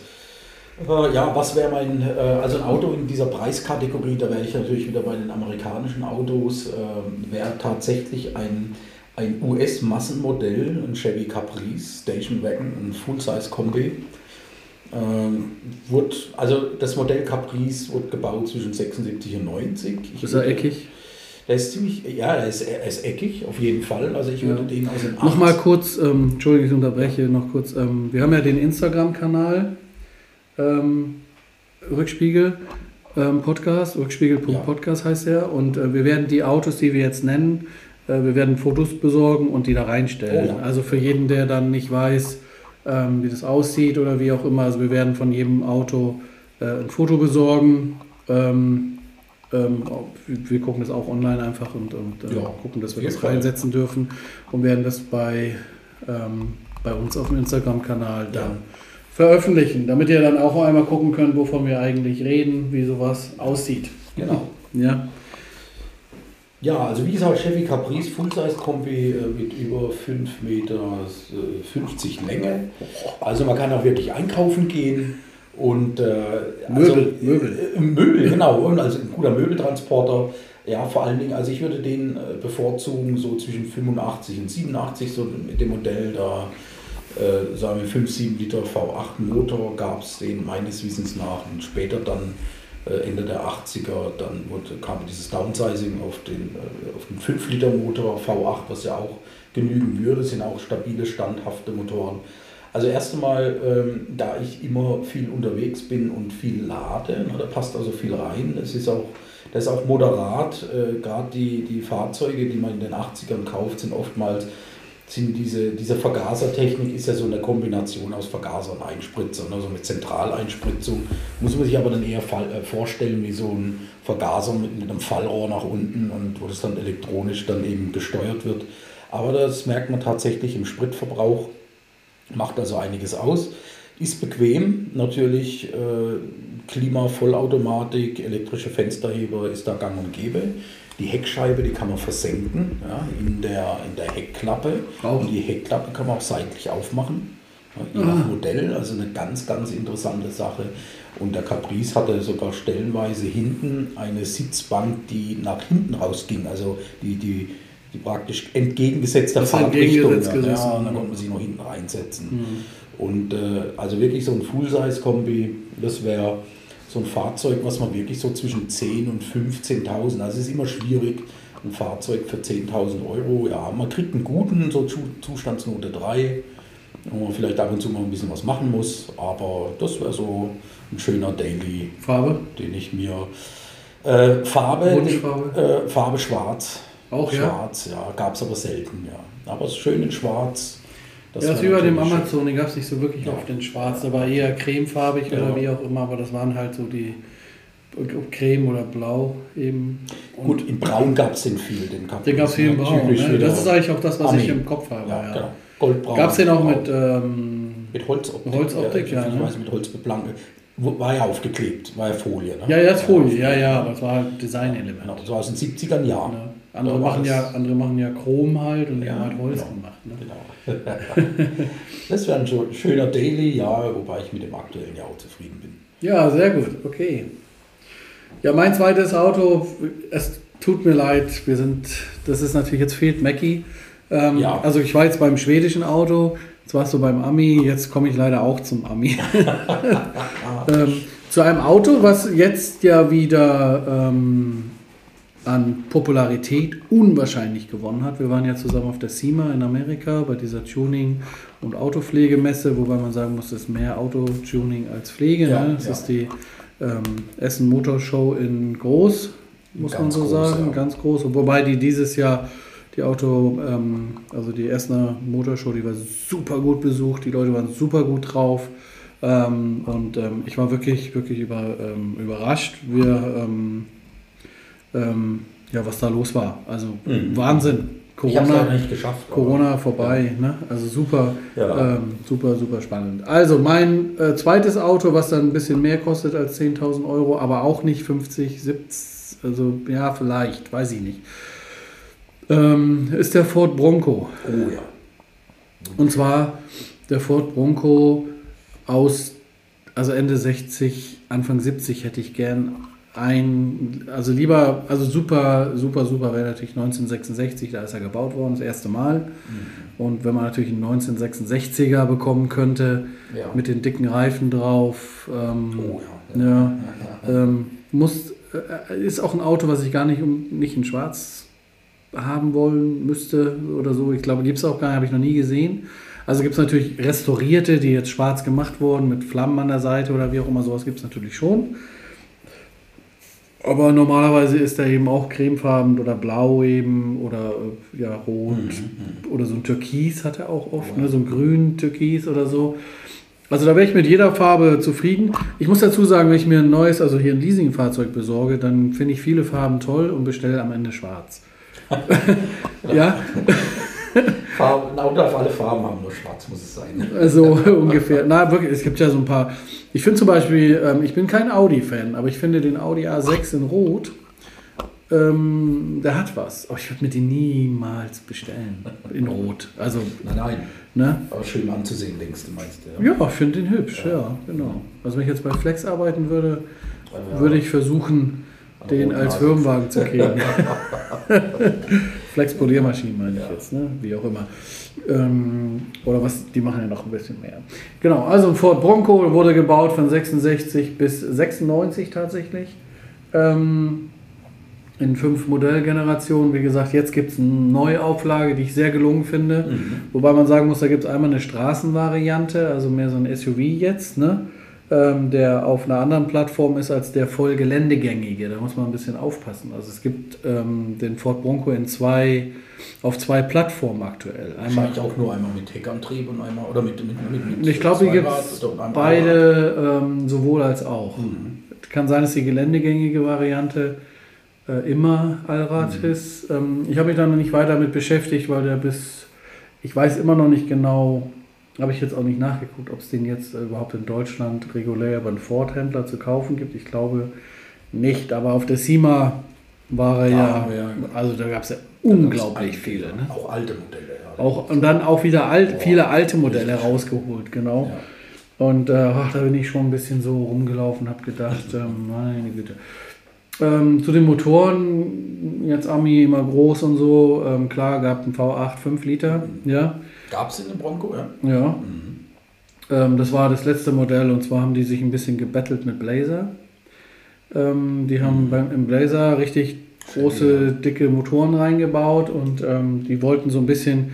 Äh, ja, was wäre mein, äh, also ein Auto in dieser Preiskategorie, da wäre ich natürlich wieder bei den amerikanischen Autos, äh, wäre tatsächlich ein, ein US-Massenmodell, ein Chevy Caprice Station Wagon, ein Full-Size-Kombi. Ähm, wird, also das Modell Caprice wird gebaut zwischen 76 und 90. Ich ist er eckig? Der ist ziemlich, ja, er ist, er ist eckig, auf jeden Fall. Also ich würde ja. den aus den Nochmal kurz, ähm, Entschuldigung, ich unterbreche noch kurz. Ähm, wir haben ja den Instagram-Kanal ähm, Rückspiegel ähm, Podcast, Rückspiegel.podcast ja. heißt er. Und äh, wir werden die Autos, die wir jetzt nennen, äh, wir werden Fotos besorgen und die da reinstellen. Oh. Also für jeden, der dann nicht weiß, ähm, wie das aussieht oder wie auch immer. Also wir werden von jedem Auto äh, ein Foto besorgen. Ähm, Ähm, wir gucken das auch online einfach und, und äh, Ja, gucken, dass wir das Fall. reinsetzen dürfen und werden das bei, ähm, bei uns auf dem Instagram-Kanal dann Ja. Veröffentlichen, damit ihr dann auch einmal gucken könnt, wovon wir eigentlich reden, wie sowas aussieht. Genau. Ja, Ja, also wie gesagt, Chevy Caprice Full-Size-Kombi äh, mit über 5 Meter äh, 50 Länge. Also man kann auch wirklich einkaufen gehen und äh, also, Möbel, Möbel. Äh, Möbel, genau, und also ein guter Möbeltransporter. Ja, vor allen Dingen, also ich würde den äh, bevorzugen so zwischen 85 und 87, so mit dem Modell da, äh, sagen wir 5, 7 Liter V8 Motor gab es den meines Wissens nach und später dann äh, Ende der 80er, dann wurde, kam dieses Downsizing auf den, äh, auf den 5 Liter Motor V8, was ja auch genügen würde, sind auch stabile, standhafte Motoren. Also erst einmal, ähm, da ich immer viel unterwegs bin und viel lade, na, da passt also viel rein. Es ist auch, das ist auch moderat. Äh, Gerade die, die Fahrzeuge, die man in den 80ern kauft, sind oftmals sind diese, diese Vergasertechnik ist ja so eine Kombination aus Vergaser und Einspritzer, also mit Zentraleinspritzung. Muss man sich aber dann eher äh, vorstellen wie so ein Vergaser mit, mit einem Fallrohr nach unten und wo das dann elektronisch dann eben gesteuert wird. Aber das merkt man tatsächlich im Spritverbrauch, macht also einiges aus. Ist bequem, natürlich äh, Klima, Vollautomatik, elektrische Fensterheber ist da gang und gäbe. Die Heckscheibe, die kann man versenken ja, in, der, in der Heckklappe. Auch. Und die Heckklappe kann man auch seitlich aufmachen. Je nach Modell, also eine ganz, ganz interessante Sache. Und der Caprice hatte sogar stellenweise hinten eine Sitzbank, die nach hinten rausging, also die, die, die praktisch entgegengesetzte Fahrtrichtung. entgegengesetzt Ja, und dann konnte man sie noch hinten reinsetzen. Und äh, also wirklich so ein Full-Size-Kombi, das wäre so ein Fahrzeug, was man wirklich so zwischen 10.000 und 15.000, also es ist immer schwierig, ein Fahrzeug für 10.000 Euro, ja, man kriegt einen guten, so Zu- Zustandsnote 3, wo man vielleicht ab und zu mal ein bisschen was machen muss, aber das wäre so ein schöner Daily, Farbe? den ich mir... Äh, Farbe, Wunschfarbe? äh, Farbe schwarz. Auch, ja? Schwarz, ja, gab es aber selten, ja. Aber schön in schwarz. Das ja, das ist wie bei dem. Amazon, den gab es nicht so wirklich Ja. oft in schwarz, war eher cremefarbig Ja. oder wie auch immer, aber das waren halt so die Creme oder Blau eben. Und Gut, in Braun gab es den viel, den Caprice. Den gab es hier in? Braun. Ne? Das ist eigentlich auch das, was Army. ich im Kopf habe. Ja, Ja, genau. Goldbraun. Gab es den auch Braun. mit, ähm, mit Holzoptik? Holzoptik, ja, Ich ne? mit Holzbeplanke. War ja aufgeklebt, war ja Folie. Ne? ja, ja, ist Folie, ja, ja, aber es war halt Designelement. Genau, so aus den 70ern Jahren. Ne? Andere, war machen ja, andere machen ja Chrom halt und die Ja, haben halt Holz genau. gemacht. Ne? Genau. *laughs* das wäre ein schöner Daily, ja, wobei ich mit dem aktuellen ja auch zufrieden bin. Ja, sehr gut, okay. Ja, mein zweites Auto, es tut mir leid, wir sind, das ist natürlich, jetzt fehlt Mackie. Ähm, Ja. Also ich war jetzt beim schwedischen Auto, jetzt warst du beim Ami, jetzt komme ich leider auch zum Ami. *laughs* ähm, zu einem Auto, was jetzt ja wieder ähm, an Popularität unwahrscheinlich gewonnen hat. Wir waren ja zusammen auf der SEMA in Amerika bei dieser Tuning- und Autopflegemesse, wobei man sagen muss, es ist mehr Autotuning als Pflege. Ja, ne? Es ja. ist die ähm, Essen Motor Show in groß, muss man Ganz so groß, sagen, ja. ganz groß. Wobei die dieses Jahr die Auto, ähm, also die Essener Motorshow, die war super gut besucht, die Leute waren super gut drauf. Ähm, und ähm, ich war wirklich, wirklich über, ähm, überrascht, wir, ähm, ja, was da los war. Also Mhm. Wahnsinn. Corona, Corona vorbei, ne? Also super, Ja. ähm, super, super spannend. Also mein äh, zweites Auto, was dann ein bisschen mehr kostet als 10.000 Euro, aber auch nicht 50, 70, also ja, vielleicht, weiß ich nicht, ähm, ist der Ford Bronco. Oh ja. Und zwar der Ford Bronco aus, also Ende 60, Anfang 70 hätte ich gern ein, also lieber, also super, super, super wäre natürlich 1966, da ist er gebaut worden, das erste Mal. Und wenn man natürlich einen 1966er bekommen könnte, Ja. mit den dicken Reifen drauf, ähm, Oh ja. ja, ähm, muss, äh, ist auch ein Auto, was ich gar nicht, nicht in schwarz haben wollen müsste oder so. Ich glaube, gibt es auch gar nicht, habe ich noch nie gesehen. Also gibt es natürlich restaurierte, die jetzt schwarz gemacht wurden, mit Flammen an der Seite oder wie auch immer, sowas gibt es natürlich schon. Aber normalerweise ist er eben auch cremefarben oder blau eben oder ja, rot oder so ein Türkis hat er auch oft, ne? so ein grün Türkis oder so. Also da wäre ich mit jeder Farbe zufrieden. Ich muss dazu sagen, wenn ich mir ein neues, also hier ein Leasingfahrzeug besorge, dann finde ich viele Farben toll und bestelle am Ende schwarz. *laughs* ja? *laughs* *laughs* Farben, ein Auto darf alle Farben haben, nur schwarz muss es sein. *laughs* Also ungefähr. Na, wirklich, es gibt ja so ein paar. Ich finde zum Beispiel, ähm, ich bin kein Audi-Fan, aber ich finde den Audi A6 in Rot, ähm, der hat was. Aber ich würde mir den niemals bestellen. In Rot. Also, Nein, nein. ne? Aber schön anzusehen, denkst du, meinst? Ja. Ja, ich finde den hübsch, ja. genau. Also wenn ich jetzt bei Flex arbeiten würde, Ja. würde ich versuchen, den als A6. Firmenwagen zu kriegen. *laughs* Flex Poliermaschinen meine ich jetzt, ne? wie auch immer. Ähm, oder was, die machen ja noch ein bisschen mehr. Genau, also ein Ford Bronco wurde gebaut von 66 bis 96 tatsächlich. Ähm, in fünf Modellgenerationen. Wie gesagt, jetzt gibt es eine Neuauflage, die ich sehr gelungen finde. Wobei man sagen muss, da gibt es einmal eine Straßenvariante, also mehr so ein SUV jetzt, ne? Ähm, der auf einer anderen Plattform ist als der voll geländegängige. Da muss man ein bisschen aufpassen. Also es gibt ähm, den Ford Bronco in zwei, auf zwei Plattformen aktuell. Einmal, Wahrscheinlich auch nur einmal mit Heckantrieb und einmal, oder mit, mit, mit, mit ich glaube, hier gibt es beide ähm, sowohl als auch. Kann sein, dass die geländegängige Variante äh, immer Allrad ist. Ähm, ich habe mich da noch nicht weiter mit beschäftigt, weil der bis, ich weiß immer noch nicht genau, habe ich jetzt auch nicht nachgeguckt, ob es den jetzt äh, überhaupt in Deutschland regulär über einen Ford-Händler zu kaufen gibt. Ich glaube nicht, aber auf der SEMA war er ja, wir ja- also da gab es ja unglaublich viele. Ne? Auch alte Modelle, ja. Auch, und dann auch wieder alt, Boah. viele alte Modelle rausgeholt, genau. Ja. Und äh, ach, da bin ich schon ein bisschen so rumgelaufen, habe gedacht, *laughs* ähm, meine Güte. Ähm, zu den Motoren, jetzt Ami immer groß und so, ähm, klar, gab ein V8 5 Liter, ja, Gab es in dem Bronco, ja? ja. Ähm, das war das letzte Modell und zwar haben die sich ein bisschen gebettelt mit Blazer. Ähm, die haben beim, im Blazer richtig große, dicke Motoren reingebaut und ähm, die wollten so ein bisschen,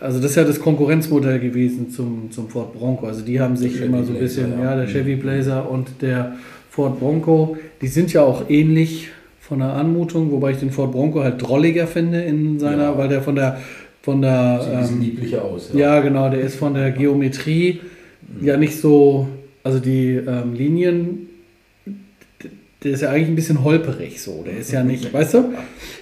also das ist ja das Konkurrenzmodell gewesen zum, zum Ford Bronco. Also die haben sich Chevy immer so ein Blazer, bisschen, ja. ja, der Chevy Blazer und der Ford Bronco, die sind ja auch ähnlich von der Anmutung, wobei ich den Ford Bronco halt drolliger finde in seiner, Ja. weil der von der von der Sieht ähm, lieblicher aus. ja, genau, der ist von der Geometrie ja nicht so, also die ähm, Linien, der ist ja eigentlich ein bisschen holperig so. Der ist ja nicht, *laughs* weißt du?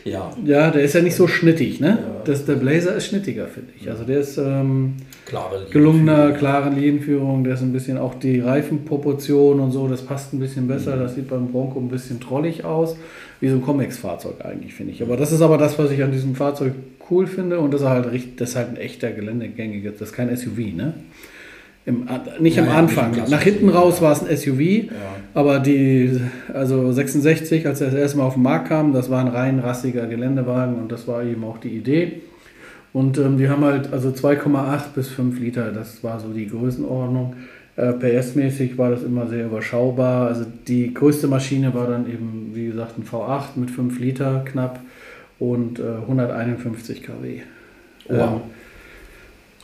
Ja, Ja, der ist ja nicht so schnittig, ne? Ja. Das, der Blazer ist schnittiger, finde ich. Also der ist ähm, klare gelungener, klare Linienführung, der ist ein bisschen auch die Reifenproportion und so, das passt ein bisschen besser. Das sieht beim Bronco ein bisschen trollig aus, wie so ein Comex-Fahrzeug eigentlich, finde ich. Aber das ist aber das, was ich an diesem Fahrzeug cool finde und das ist halt, richtig, das ist halt ein echter geländegängiger, das ist kein SUV, ne? Im, nicht Ja, am Anfang. nicht Nach hinten raus war es ein SUV, Ja. aber die, also 66, als er das erste Mal auf den Markt kam, das war ein rein rassiger Geländewagen und das war eben auch die Idee. Und ähm, die haben halt also 2,8 bis 5 Liter, das war so die Größenordnung. Äh, PS-mäßig war das immer sehr überschaubar. Also die größte Maschine war dann eben, wie gesagt, ein V8 mit 5 Liter knapp und äh, 151 kW. Ja.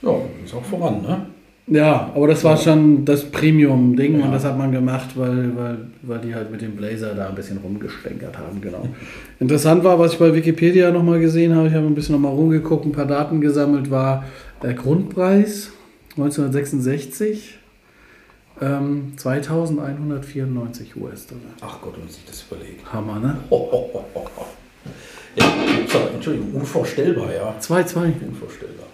Ja, ist auch voran, ne? Ja, aber das war schon das Premium-Ding Ja. und das hat man gemacht, weil, weil, weil die halt mit dem Blazer da ein bisschen rumgeschwenkert haben, genau. *laughs* Interessant war, was ich bei Wikipedia nochmal gesehen habe, ich habe ein bisschen nochmal rumgeguckt, ein paar Daten gesammelt, war der Grundpreis 1966 ähm, 2194 US-Dollar. Ach Gott, wenn man sich das überlegt. Hammer, ne? Ho, ho, ho. Ja, Entschuldigung, unvorstellbar, ja. 2,2. Unvorstellbar.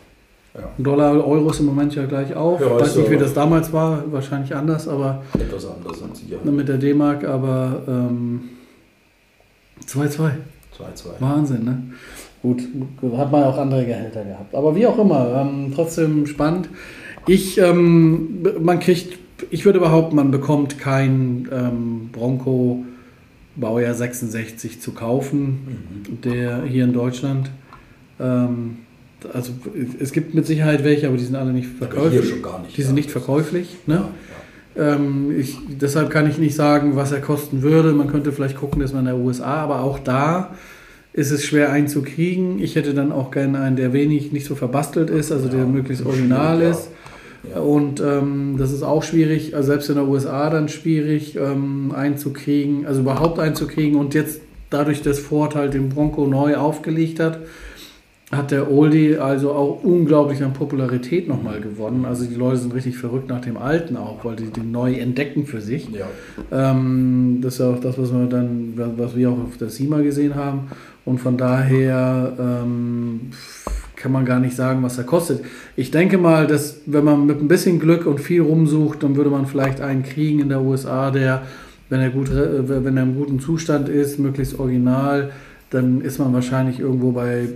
Ja, Dollar, Euro ist im Moment ja gleich auf. Ja, Weiß nicht, wie das damals war, wahrscheinlich anders, aber etwas anders sind sie ja. mit der D-Mark, aber ähm, 2,2. 2-2. Wahnsinn, ne? Gut, hat man auch andere Gehälter gehabt. Aber wie auch immer, ähm, trotzdem spannend. Ich, ähm, man kriegt, ich würde behaupten, man bekommt kein ähm, Bronco Baujahr 66 zu kaufen, der hier in Deutschland. Ähm, also es gibt mit Sicherheit welche, aber die sind alle nicht verkäuflich. hier schon gar nicht. Die sind ja. nicht verkäuflich. Ne? Ja, Ähm, ich, deshalb kann ich nicht sagen, was er kosten würde. Man könnte vielleicht gucken, dass man in der USA, aber auch da ist es schwer einzukriegen. Ich hätte dann auch gerne einen, der wenig nicht so verbastelt ist, also der Ja, möglichst original ja. ist. Und ähm, das ist auch schwierig, also selbst in der USA dann schwierig ähm, einzukriegen, also überhaupt einzukriegen. Und jetzt dadurch, dass Ford halt den Bronco neu aufgelegt hat, hat der Oldie also auch unglaublich an Popularität nochmal gewonnen. Also die Leute sind richtig verrückt nach dem Alten auch, weil die den neu entdecken für sich. Ja. Ähm, das ist ja auch das, was wir dann, was wir auch auf der SIMA gesehen haben. Und von daher ähm, kann man gar nicht sagen, was er kostet. Ich denke mal, dass wenn man mit ein bisschen Glück und viel rumsucht, dann würde man vielleicht einen kriegen in der USA, der, wenn er gut, äh, wenn er im guten Zustand ist, möglichst original, dann ist man wahrscheinlich irgendwo bei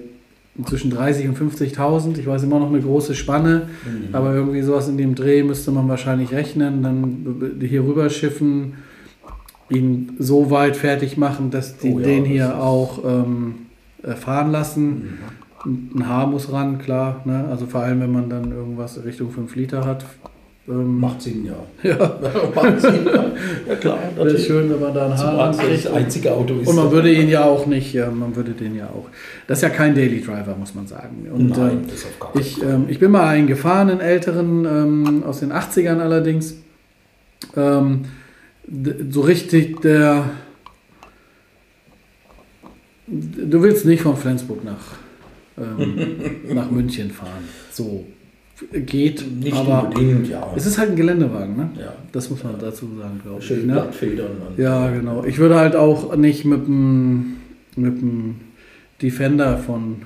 zwischen 30 und 50.000. Ich weiß immer noch eine große Spanne, mhm. aber irgendwie sowas in dem Dreh müsste man wahrscheinlich rechnen. Dann hier rüber schiffen, ihn so weit fertig machen, dass die oh ja, den hier auch ähm, fahren lassen. Mhm. Ein Haar muss ran, klar. Ne? Also vor allem, wenn man dann irgendwas Richtung 5 Liter hat, ähm, Macht Sinn, ja. *laughs* Ja, *laughs* Macht Sinn, ja. ja klar. Das ist schön, wenn man da ein Haar kriegt. Das einzige Auto ist. Und man würde ihn ja auch nicht, ja, man würde den ja auch. Das ist ja kein Daily Driver, muss man sagen. Und, Nein, ähm, das auf gar ich, ähm, ich bin mal einen gefahren, einen älteren, ähm, aus den 80ern allerdings. Ähm, so richtig der. Du willst nicht von Flensburg nach, ähm, *laughs* nach München fahren. So geht, nicht aber unbedingt, ja. Es ist halt ein Geländewagen, ne? Ja. Das muss man dazu sagen, glaube ich. Schön ne? Blattfedern. Ja, genau. Ich würde halt auch nicht mit dem, mit dem Defender von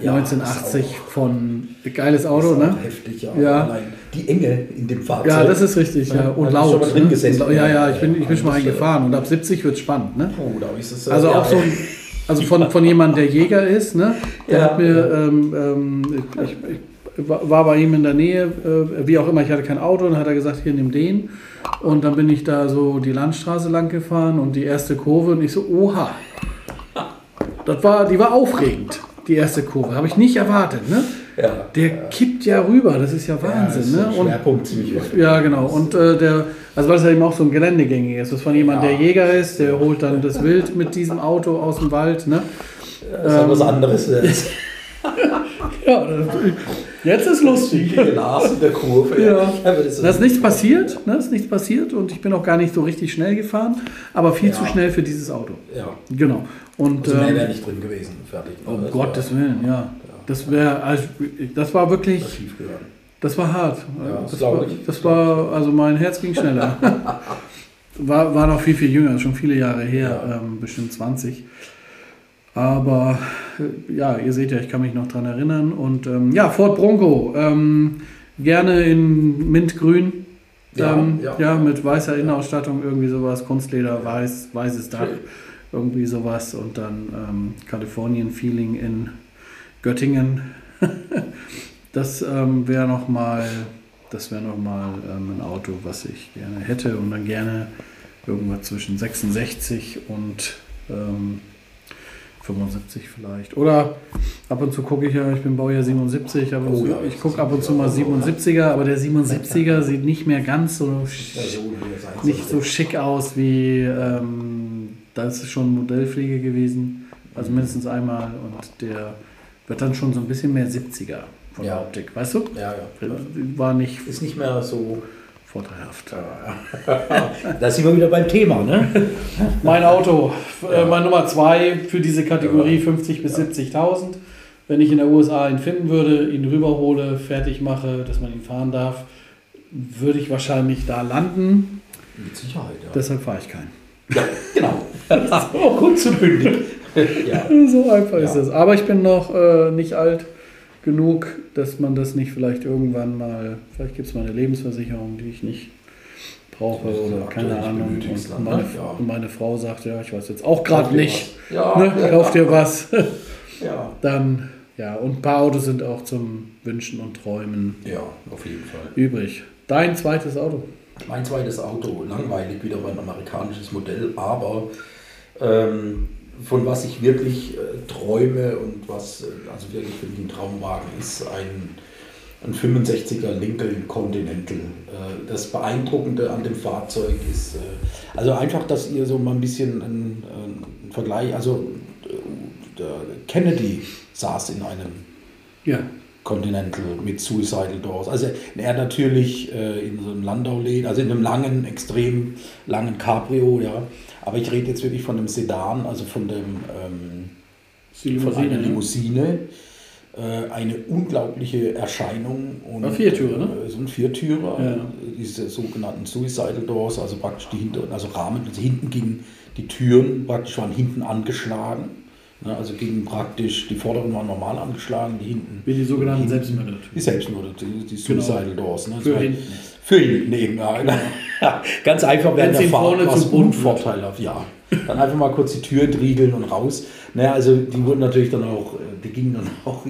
ja, 1980 von geiles Auto, ne? Heftig, ja. ja. Allein die Enge in dem Fahrzeug. Ja, das ist richtig, ja. Und laut. Schon mal drin gesessen, ne? Ja, ja, ich bin, ich bin schon mal eingefahren und ab 70 wird es spannend, ne? Oh, da ist es. Also auch so ein *laughs* also von, von jemandem, der Jäger ist, ne? Der ja, hat mir, ähm, ähm, ich, ich, war bei ihm in der Nähe, äh, wie auch immer, ich hatte kein Auto, dann hat er gesagt, hier nimm den. Und dann bin ich da so die Landstraße lang gefahren und die erste Kurve und ich so, oha. Das war, die war aufregend, die erste Kurve. Habe ich nicht erwartet, ne? Ja, der ja. kippt ja rüber, das ist ja Wahnsinn. Ja, ist ne? Schwerpunkt ziemlich weit. Ja, genau. Und äh, der, also weil es ja eben auch so ein Geländegängig ist. Das ist von jemand, der Jäger ist, der holt dann das Wild mit diesem Auto aus dem Wald. Ne? Das ist ähm, was anderes. *laughs* ja, jetzt ist lustig. Glas in der Kurve. Ja. Da ist nichts passiert, ne? ist nichts passiert und ich bin auch gar nicht so richtig schnell gefahren, aber viel zu schnell für dieses Auto. Ja. Genau. Und, also mehr ähm, wäre nicht drin gewesen, fertig. Um das Gottes Willen, ja. Das wäre, also, das war wirklich. Das, das war hart. Ja, das, das war, das war, also mein Herz ging schneller. *laughs* war, war noch viel, viel jünger, schon viele Jahre her, ja. ähm, bestimmt 20. Aber äh, ja, ihr seht ja, ich kann mich noch dran erinnern. Und ähm, ja, Ford Bronco, ähm, gerne in Mintgrün. Ähm, ja, ja, ja, mit weißer Innenausstattung, irgendwie sowas, Kunstleder, weiß, weißes Dach, irgendwie sowas. Und dann ähm, Kalifornien-Feeling in Göttingen. *laughs* das ähm, wäre nochmal das wäre nochmal ähm, ein Auto, was ich gerne hätte und dann gerne irgendwas zwischen 66 und ähm, 75 vielleicht. Oder ab und zu gucke ich ja, ich bin Baujahr 77, aber oh, ja, ich gucke ab und zu mal 77er, aber der 77er sieht nicht mehr ganz so, nicht so schick aus wie, ähm, da ist schon Modellpflege gewesen, also mindestens einmal und der wird dann schon so ein bisschen mehr 70er von ja. der Optik, weißt du? Ja, ja. War nicht... Ist nicht mehr so vorteilhaft. *laughs* da sind wir wieder beim Thema, ne? mein Auto, äh, ja. mein Nummer zwei für diese Kategorie ja. 50 bis ja. 70.000. Wenn ich in der USA ihn finden würde, ihn rüberhole, fertig mache, dass man ihn fahren darf, würde ich wahrscheinlich da landen. Mit Sicherheit, ja. Deshalb fahre ich keinen. Ja, genau. *laughs* oh, kurz und bündig. *laughs* ja. *laughs* So einfach ist es. Aber ich bin noch äh, nicht alt genug, dass man das nicht vielleicht irgendwann mal, vielleicht gibt es mal eine Lebensversicherung, die ich nicht brauche oder keine Ahnung. Und ne? meine, ja. meine, Frau sagt, ja, ich weiß jetzt auch gerade nicht, ja. ne, kauf dir was. *laughs* ja. Dann, ja, und ein paar Autos sind auch zum Wünschen und Träumen ja, auf jeden Fall. übrig. Dein zweites Auto? Mein zweites Auto, langweilig, wieder ein amerikanisches Modell, aber ähm, von was ich wirklich äh, träume und was äh, also wirklich für mich ein Traumwagen ist, ein, ein 65er Lincoln Continental. Äh, das Beeindruckende an dem Fahrzeug ist, äh, also einfach, dass ihr so mal ein bisschen einen, einen Vergleich, also äh, Kennedy saß in einem ja. Continental mit Suicidal Doors. Also er natürlich äh, in so einem Landau lädt, also in einem langen, extrem langen Cabrio, ja. Aber ich rede jetzt wirklich von dem Sedan, also von dem, ähm, von einer Limousine. Äh, eine unglaubliche Erscheinung. Und, Viertürer, ne? Äh, so ein Viertürer, ja. diese sogenannten Suicidal Doors, also praktisch die hinter, also Rahmen, also hinten gingen die Türen, praktisch waren hinten angeschlagen. Ne, also gingen praktisch, die vorderen waren normal angeschlagen, die hinten. Wie die sogenannten Selbstmörder. Die Selbstmörder, die, die genau. Suicidal genau. Doors. Ne? Für hinten. Für hinten eben, ja. ja. Ganz einfach während der Fahrt was unvorteilhaft, ja. Dann einfach mal kurz die Tür entriegeln und raus. Naja, also die wurden natürlich dann auch, äh, die gingen dann *laughs* auch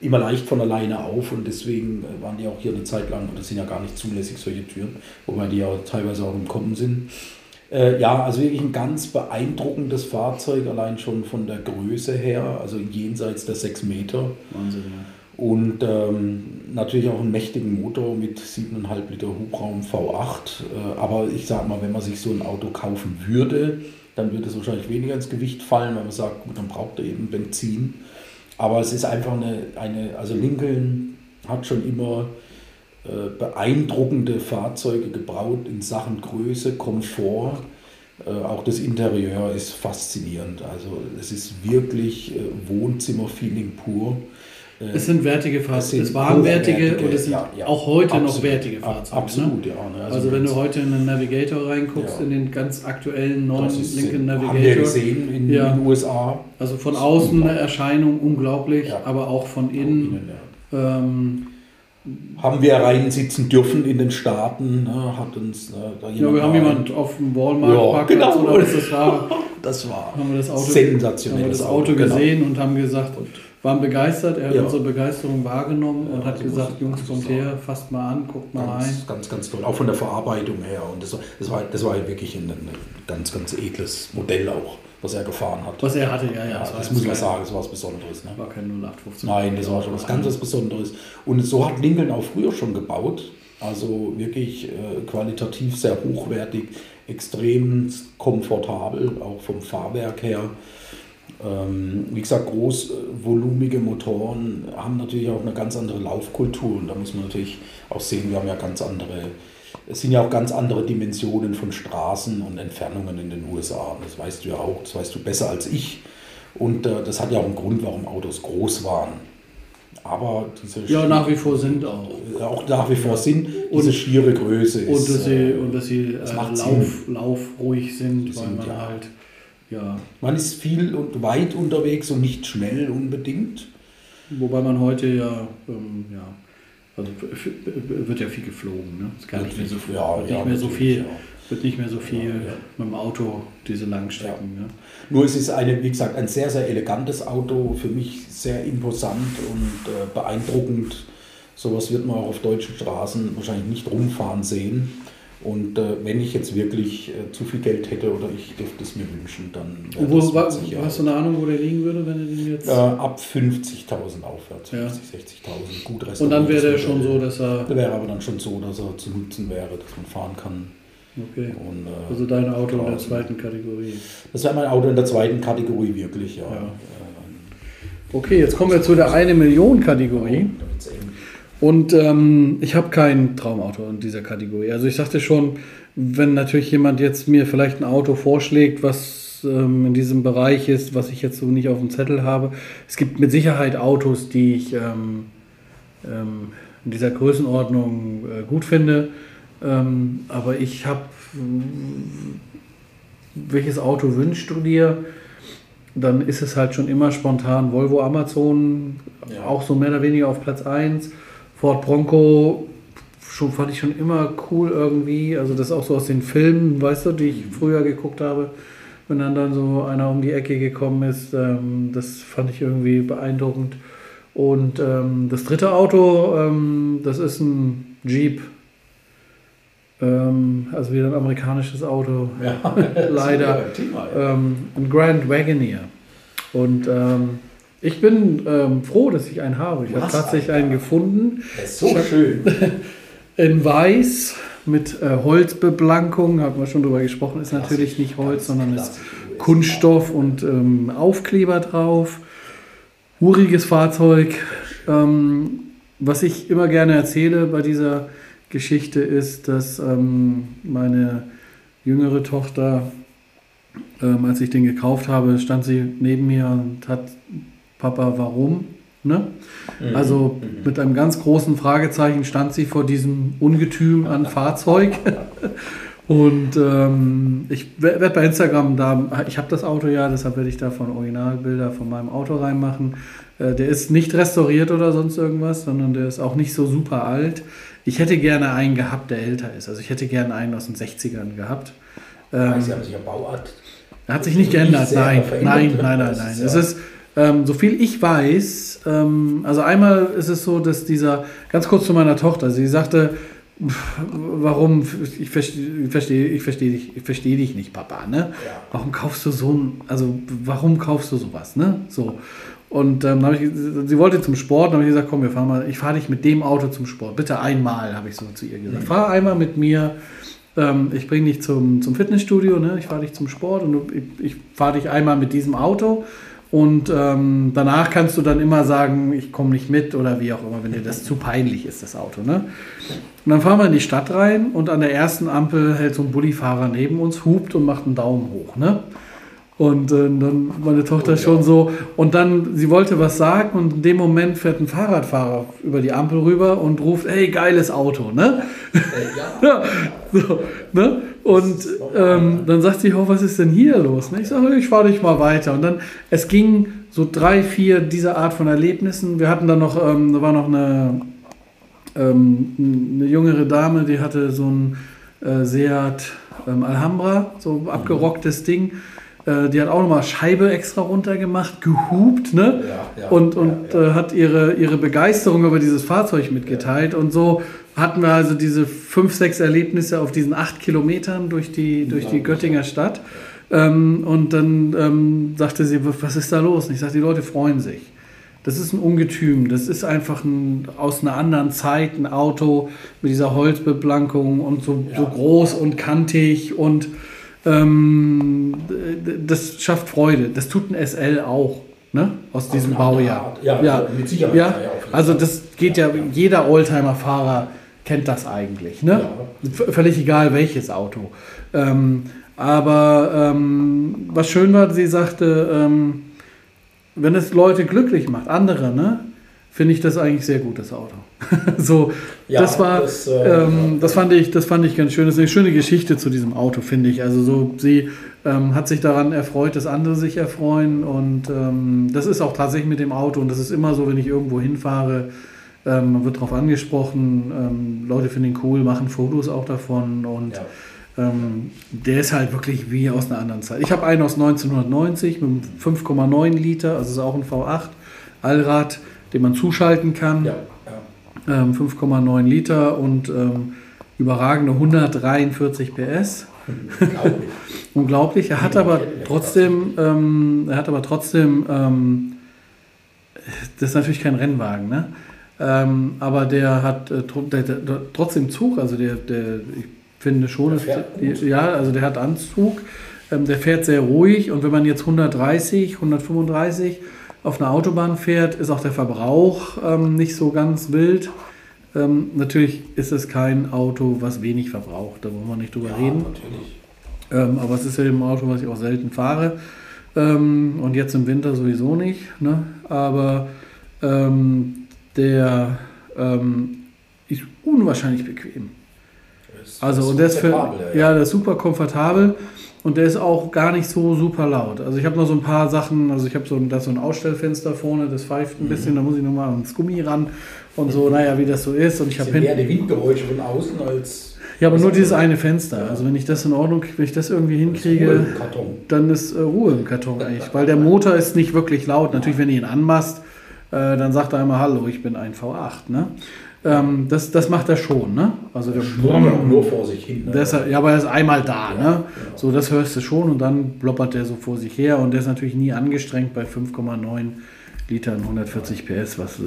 immer leicht von alleine auf und deswegen äh, waren die auch hier eine Zeit lang, und das sind ja gar nicht zulässig, solche Türen, wobei die ja teilweise auch im Kommen sind. Äh, ja, also wirklich ein ganz beeindruckendes Fahrzeug, allein schon von der Größe her, also jenseits der 6 Meter. Wahnsinn, ja. Und ähm, natürlich auch einen mächtigen Motor mit 7,5 Liter Hubraum V8. Äh, aber ich sag mal, wenn man sich so ein Auto kaufen würde, dann wird es wahrscheinlich weniger ins Gewicht fallen, weil man sagt, gut, dann braucht er eben Benzin. Aber es ist einfach eine, eine also Lincoln hat schon immer äh, beeindruckende Fahrzeuge gebaut in Sachen Größe, Komfort. Äh, auch das Interieur ist faszinierend. Also es ist wirklich äh, Wohnzimmerfeeling pur. Äh, es sind wertige Fahrzeuge, es waren wertige und es sind ja, ja. auch heute absolut, noch wertige Fahrzeuge. Absolut, ne? ja. Ne? Also, also wenn du heute in den Navigator reinguckst, ja. in den ganz aktuellen neuen Lincoln Navigator. Haben wir gesehen in den USA. Also von außen eine Erscheinung unglaublich, aber auch von innen. Ähm, haben wir rein sitzen dürfen in den Staaten, ne, hat uns ne, da Ja, wir haben jemanden auf dem Walmart ja, genau. oder was das war. *laughs* Das war haben wir das Auto, sensationell. Haben wir das Auto genau. gesehen genau. und haben gesagt, und waren begeistert. Er hat ja. unsere Begeisterung wahrgenommen und hat gesagt, Jungs, kommt her, fasst mal an, guckt mal ganz, rein. Ganz, ganz toll. Auch von der Verarbeitung her. Und das war, das war, das war wirklich ein, ein ganz, ganz edles Modell auch was er gefahren hat. Was er hatte, ja, ja. Das, das muss man sagen, das war was Besonderes. Ne? War kein 0815. Nein, das war schon was ganz was Besonderes. Und so hat Lincoln auch früher schon gebaut. Also wirklich äh, qualitativ sehr hochwertig, extrem komfortabel, auch vom Fahrwerk her. Ähm, wie gesagt, großvolumige Motoren haben natürlich auch eine ganz andere Laufkultur und da muss man natürlich auch sehen, wir haben ja ganz andere es sind ja auch ganz andere Dimensionen von Straßen und Entfernungen in den USA. Das weißt du ja auch, das weißt du besser als ich. Und äh, das hat ja auch einen Grund, warum Autos groß waren. Aber diese Ja, nach wie vor sind auch. Auch nach wie vor sind diese und, schiere Größe. Und dass sie, äh, und dass sie äh, lauf, laufruhig sind, weil man ja. halt. Ja. Man ist viel und weit unterwegs und nicht schnell unbedingt. Wobei man heute ja, ähm, ja also wird ja viel geflogen, ne? Ist gar nicht mehr so, ja, wird nicht mehr so viel, ja. wird nicht mehr so viel ja, mit dem Auto diese langen Strecken. Ne? Nur es ist eine, wie gesagt, ein sehr, sehr elegantes Auto, für mich sehr imposant und äh, beeindruckend. Sowas wird man auch auf deutschen Straßen wahrscheinlich nicht rumfahren sehen. Und äh, wenn ich jetzt wirklich äh, zu viel Geld hätte oder ich dürfte es mir wünschen, dann. Wo, war, hast du eine Ahnung, wo der liegen würde, wenn er den jetzt. Äh, ab 50.000 aufwärts, ja. 50.000, 60.000, gut restauriert. Und dann wäre der schon so, dass er. Der wäre aber dann schon so, dass er zu nutzen wäre, dass man fahren kann. Okay. Und, äh, also dein Auto in der zweiten Kategorie. Das wäre mein Auto in der zweiten Kategorie, wirklich, ja. ja. Okay, jetzt kommen wir zu der 1 Million Kategorie. Oh, und ähm, ich habe kein Traumauto in dieser Kategorie. Also ich sagte schon, wenn natürlich jemand jetzt mir vielleicht ein Auto vorschlägt, was ähm, in diesem Bereich ist, was ich jetzt so nicht auf dem Zettel habe. Es gibt mit Sicherheit Autos, die ich ähm, ähm in dieser Größenordnung äh, gut finde. Ähm, aber ich habe, welches Auto wünschst du dir? Dann ist es halt schon immer spontan Volvo Amazon, ja. auch so mehr oder weniger auf Platz 1. Ford Bronco schon, fand ich schon immer cool irgendwie. Also das auch so aus den Filmen, weißt du, die ich früher geguckt habe. Wenn dann, dann so einer um die Ecke gekommen ist, ähm, das fand ich irgendwie beeindruckend. Und ähm, das dritte Auto, ähm, das ist ein Jeep. Ähm, also wieder ein amerikanisches Auto. Ja, *laughs* leider. Ähm, ein Grand Wagoneer. Und ähm, ich bin ähm, froh, dass ich einen habe. Ich habe tatsächlich einen gefunden. Das ist so schön. *laughs* In weiß mit äh, Holzbeblankung, haben wir schon drüber gesprochen, ist natürlich nicht Holz, sondern ist Kunststoff und ähm, Aufkleber drauf. Uriges Fahrzeug. Ähm, was ich immer gerne erzähle bei dieser Geschichte ist, dass ähm, meine jüngere Tochter ähm, als ich den gekauft habe, stand sie neben mir und hat Papa, warum? Ne? Mhm. Also mhm. mit einem ganz großen Fragezeichen stand sie vor diesem Ungetüm an Fahrzeug. *laughs* Und ähm, ich werde bei Instagram da, ich habe das Auto ja, deshalb werde ich da von Originalbilder von meinem Auto reinmachen. Äh, der ist nicht restauriert oder sonst irgendwas, sondern der ist auch nicht so super alt. Ich hätte gerne einen gehabt, der älter ist. Also ich hätte gerne einen aus den 60ern gehabt. Ähm, Sie haben sich ja Bauart. Er hat sich nicht geändert, nein, nein, nein, nein, nein. Es ist, ähm, so viel ich weiß, ähm, also einmal ist es so, dass dieser, ganz kurz zu meiner Tochter, sie sagte, warum, ich verstehe, ich verstehe, ich verstehe dich, ich verstehe dich nicht, Papa, ne? Ja. Warum kaufst du so ein, also warum kaufst du sowas, ne? So. Und ähm, habe ich, sie wollte zum Sport, dann habe ich gesagt, komm, wir fahren mal, ich fahre dich mit dem Auto zum Sport. Bitte einmal, habe ich so zu ihr gesagt. Mhm. Fahr einmal mit mir, ähm, ich bringe dich zum, zum Fitnessstudio, ne? ich fahre dich zum Sport und ich, ich fahre dich einmal mit diesem Auto und ähm, danach kannst du dann immer sagen, ich komme nicht mit oder wie auch immer, wenn dir das zu peinlich ist, das Auto. Ne? Und dann fahren wir in die Stadt rein und an der ersten Ampel hält so ein Bullifahrer neben uns, hupt und macht einen Daumen hoch. Ne? Und äh, dann meine Tochter schon so. Und dann, sie wollte was sagen und in dem Moment fährt ein Fahrradfahrer über die Ampel rüber und ruft, hey, geiles Auto, ne? Äh, ja. *laughs* ja so, ne? Und ähm, dann sagt sie, oh, was ist denn hier los? Ne? Ich sage, ich fahre dich mal weiter. Und dann, es ging so drei, vier dieser Art von Erlebnissen. Wir hatten dann noch, ähm, da war noch eine, ähm, eine jüngere Dame, die hatte so ein äh, Seat ähm, Alhambra, so abgerocktes Ding. Äh, die hat auch nochmal Scheibe extra runtergemacht, gehupt, ne? Ja, ja, und und ja, äh, hat ihre, ihre Begeisterung über dieses Fahrzeug mitgeteilt. Und so hatten wir also diese fünf, sechs Erlebnisse auf diesen acht Kilometern durch die, durch die Göttinger Stadt. Ähm, und dann ähm, sagte sie, was ist da los? Und ich sagte, die Leute freuen sich. Das ist ein Ungetüm. Das ist einfach ein, aus einer anderen Zeit ein Auto mit dieser Holzbeplankung und so, so groß und kantig und ähm, das schafft Freude. Das tut ein SL auch, ne? Aus Auf diesem Baujahr. Ja, ja, mit Sicherheit. Ja, also das geht ja, jeder Oldtimer-Fahrer kennt das eigentlich, ne? Ja. Völlig egal welches Auto. Ähm, aber ähm, was schön war, sie sagte, ähm, wenn es Leute glücklich macht, andere, ne? Finde ich das eigentlich sehr gut, das Auto. *laughs* so, ja, das war, das, äh, ähm, das, fand ich, das fand ich ganz schön. Das ist eine schöne Geschichte zu diesem Auto, finde ich. Also so, sie ähm, hat sich daran erfreut, dass andere sich erfreuen und ähm, das ist auch tatsächlich mit dem Auto und das ist immer so, wenn ich irgendwo hinfahre, ähm, man wird darauf angesprochen, ähm, Leute finden ihn cool, machen Fotos auch davon und ja. Ähm, der ist halt wirklich wie aus einer anderen Zeit. Ich habe einen aus 1990 mit 5,9 Liter, also ist auch ein V8 Allrad den man zuschalten kann. Ja, ja. Ähm, 5,9 Liter und ähm, überragende 143 PS. Unglaublich. *laughs* Unglaublich. Er hat aber trotzdem, ähm, er hat aber trotzdem, ähm, das ist natürlich kein Rennwagen, ne? Ähm, aber der hat äh, der, der, der, trotzdem Zug, also der, der ich finde schon, ist, ja, also der hat Anzug, ähm, der fährt sehr ruhig und wenn man jetzt 130, 135 auf einer Autobahn fährt, ist auch der Verbrauch ähm, nicht so ganz wild. Ähm, natürlich ist es kein Auto, was wenig verbraucht, da wollen wir nicht drüber ja, reden. Ähm, aber es ist ja ein Auto, was ich auch selten fahre. Ähm, und jetzt im Winter sowieso nicht. Ne? Aber ähm, der ähm, ist unwahrscheinlich bequem. Ist also und der ist für, ja. der ist super komfortabel. Und der ist auch gar nicht so super laut. Also ich habe noch so ein paar Sachen, also ich habe so, da so ein Ausstellfenster vorne, das pfeift ein bisschen, mhm. da muss ich nochmal ans Gummi ran und so, naja, wie das so ist. Und ich habe mehr die Windgeräusche von außen als. Ja, aber nur dieses eine Fenster. Also wenn ich das in Ordnung, wenn ich das irgendwie hinkriege, dann ist äh, Ruhe im Karton eigentlich. Weil der Motor ist nicht wirklich laut. Natürlich, wenn ihr ihn anmachst, äh, dann sagt er einmal Hallo, ich bin ein V8. Ne? Ähm, das, das macht er schon, ne? Also der schlummert nur vor sich hin. Ne? Ist, ja, aber er ist einmal da, ja, ne? Genau. So, das hörst du schon und dann bloppert der so vor sich her und der ist natürlich nie angestrengt bei 5,9 Litern 140 PS, was äh,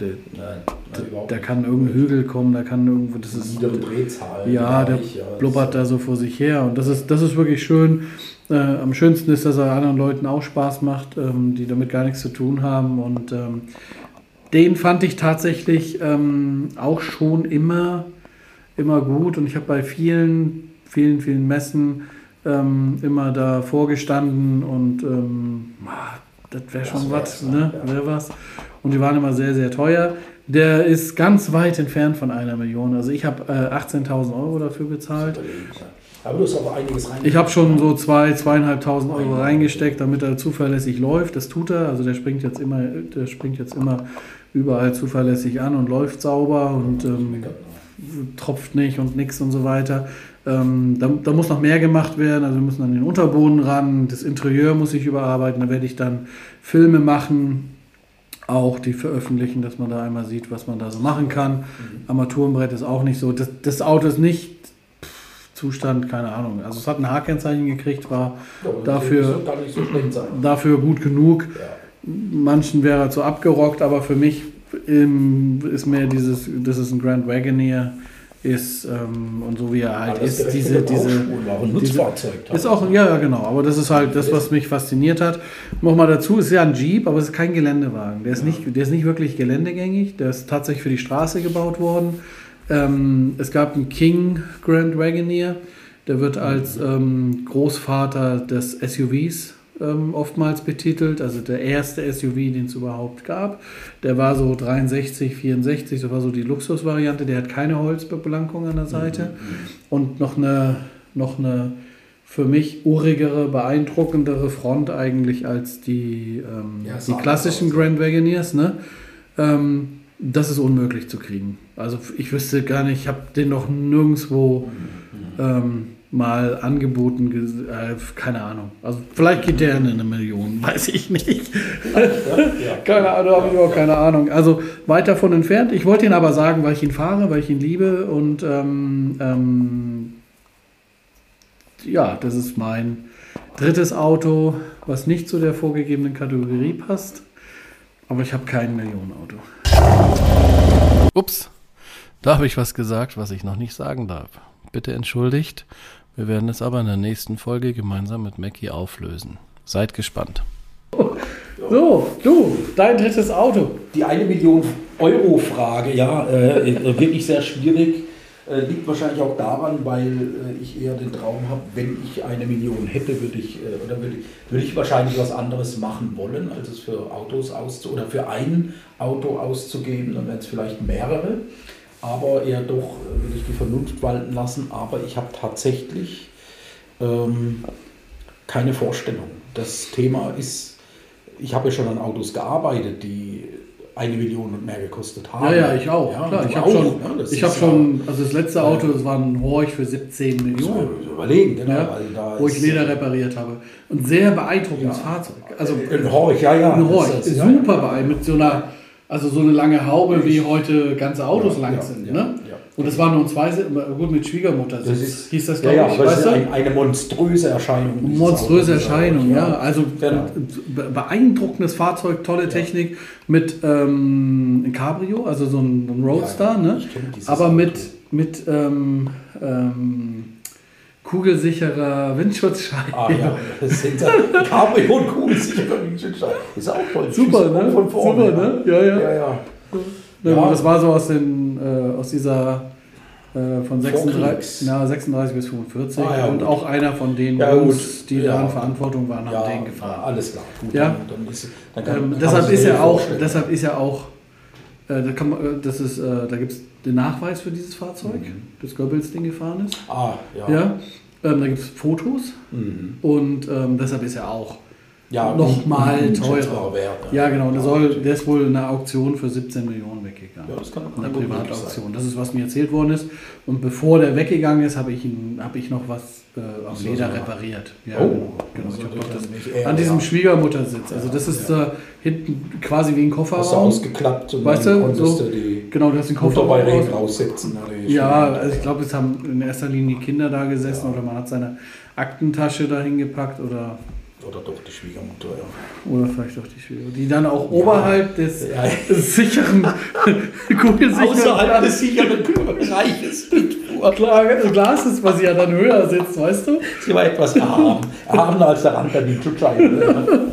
der, nein, da kann irgendein Hügel kommen, da kann irgendwo, das ist Drehzahl. Ja, der ja, blubbert da so vor sich her und das ist, das ist wirklich schön. Äh, am schönsten ist, dass er anderen Leuten auch Spaß macht, ähm, die damit gar nichts zu tun haben und ähm, den fand ich tatsächlich ähm, auch schon immer, immer gut und ich habe bei vielen, vielen, vielen Messen ähm, immer da vorgestanden und ähm, das wäre schon was, ne? Ja. Wär was. Und die waren immer sehr, sehr teuer. Der ist ganz weit entfernt von einer Million. Also ich habe äh, 18.000 Euro dafür bezahlt. Aber du hast aber einiges reingesteckt. Ich habe schon so zwei, zweieinhalbtausend Euro reingesteckt, damit er zuverlässig läuft. Das tut er. Also der springt jetzt immer, der springt jetzt immer überall zuverlässig an und läuft sauber und ähm, tropft nicht und nichts und so weiter. Ähm, da, da, muss noch mehr gemacht werden. Also wir müssen an den Unterboden ran. Das Interieur muss ich überarbeiten. Da werde ich dann Filme machen, auch die veröffentlichen, dass man da einmal sieht, was man da so machen kann. Mhm. Armaturenbrett ist auch nicht so. Das, das Auto ist nicht Zustand, keine Ahnung. Also es hat ein H-Kennzeichen gekriegt, war ja, dafür, so dafür gut genug. Ja. Manchen wäre er zu abgerockt, aber für mich ähm, ist mehr dieses, das ist ein Grand Wagoneer ist ähm, und so wie er halt ist, diese, diese, diese ist auch, ja, ja, genau, aber das ist halt das, was mich fasziniert hat. Nochmal dazu, ist ja ein Jeep, aber es ist kein Geländewagen. Der ist, ja. nicht, der ist nicht wirklich geländegängig, der ist tatsächlich für die Straße gebaut worden. Ähm, es gab einen King Grand Wagoneer, der wird als ähm, Großvater des SUVs ähm, oftmals betitelt, also der erste SUV, den es überhaupt gab. Der war so 63, 64, das war so die Luxusvariante, der hat keine Holzbeblankung an der Seite mhm. und noch eine, noch eine für mich urigere, beeindruckendere Front eigentlich als die, ähm, ja, die klassischen Grand Wagoneers. Ne? Ähm, das ist unmöglich zu kriegen. Also ich wüsste gar nicht, ich habe den noch nirgendwo ähm, mal angeboten, äh, keine Ahnung. Also vielleicht geht der in eine Million, *laughs* weiß ich nicht. keine Ahnung, habe ich auch keine Ahnung. Also weit davon entfernt. Ich wollte ihn aber sagen, weil ich ihn fahre, weil ich ihn liebe und ähm, ähm, ja, das ist mein drittes Auto, was nicht zu der vorgegebenen Kategorie passt. Aber ich habe kein Millionenauto. Ups, da habe ich was gesagt, was ich noch nicht sagen darf. Bitte entschuldigt. Wir werden es aber in der nächsten Folge gemeinsam mit Mackie auflösen. Seid gespannt. So, du, dein drittes Auto. Die eine Million Euro Frage, ja, äh, wirklich sehr schwierig. Äh, liegt wahrscheinlich auch daran, weil äh, ich eher den Traum habe, wenn ich eine Million hätte, würde ich, äh, oder würde ich, würde ich wahrscheinlich was anderes machen wollen, als es für Autos auszugeben oder für ein Auto auszugeben, dann wären es vielleicht mehrere, aber eher doch äh, würde ich die Vernunft walten lassen, aber ich habe tatsächlich ähm, keine Vorstellung. Das Thema ist, ich habe ja schon an Autos gearbeitet, die eine Million und mehr gekostet haben. Ja, ja, ich auch. Ja, Klar, ich habe schon, ja, ich hab schon, also das letzte Auto, das war ein Horch für 17 Millionen. Überlegen, genau. Ja, wo ich Leder repariert habe. Und sehr beeindruckendes Fahrzeug. Also, ein Horch, ja, ja. Ein Horch, super beeindruckend. Mit so einer, also so eine lange Haube, wie heute ganze Autos lang sind. Ne? Und es waren nur zwei, gut mit Schwiegermutter. Das ist, hieß das, glaube ja, ich. Ja, weißt ein, eine monströse Erscheinung. Monströse Erscheinung, ja. ja. Also ja. beeindruckendes Fahrzeug, tolle Technik mit ähm, Cabrio, also so ein, ein Roadster, ne? Aber mit, mit ähm, ähm, kugelsicherer Windschutzscheibe. Ah ja, das sind Cabrio und kugelsicherer Windschutzscheibe. Ist auch toll. Super, ne? Von vorne, Super, ne? Ja, ja. ja, ja. Ja. Das war so aus, den, äh, aus dieser äh, von 36, na, 36 bis 45 ah, ja, und gut. auch einer von den ja, Jungs, die da in Verantwortung waren, haben den gefahren. Alles klar, gut. Ja? Dann, dann ist, dann kann, ähm, deshalb, ist ja auch, deshalb ist ja auch, äh, da, kann man, äh, das ist, äh, da gibt es den Nachweis für dieses Fahrzeug, mhm. das Goebbels-Ding gefahren ist. Ah, ja. ja? Ähm, da gibt es Fotos mhm. und ähm, deshalb ist er auch ja, nochmal teurer. Wert, ja. ja, genau. Der, soll, der ist wohl in einer Auktion für 17 Millionen weggegangen. Ja, das kann eine Privatauktion. Das ist, was mir erzählt worden ist. Und bevor der weggegangen ist, habe ich, hab ich noch was äh, am so, Leder so. repariert. Ja, oh, genau. Ich das, an diesem Schwiegermuttersitz. Also das ist ja. äh, hinten quasi wie ein Kofferraum. Hast du ausgeklappt und weißt du, so, die genau, du hast den Kofferraum raussetzen. Ja, also ich glaube, es haben in erster Linie Kinder da gesessen oder man hat seine Aktentasche dahin gepackt oder oder doch die Schwiegermutter, ja. Oder vielleicht doch die Schwiegermutter. Die dann auch ja. oberhalb des ja. sicheren, *laughs* kugelsicheren... Außerhalb des sicheren Bereiches Glas ist, was ja dann höher sitzt, weißt du? Sie war etwas erhaben. Erhabener als der Rand der Schutzscheibe. *laughs*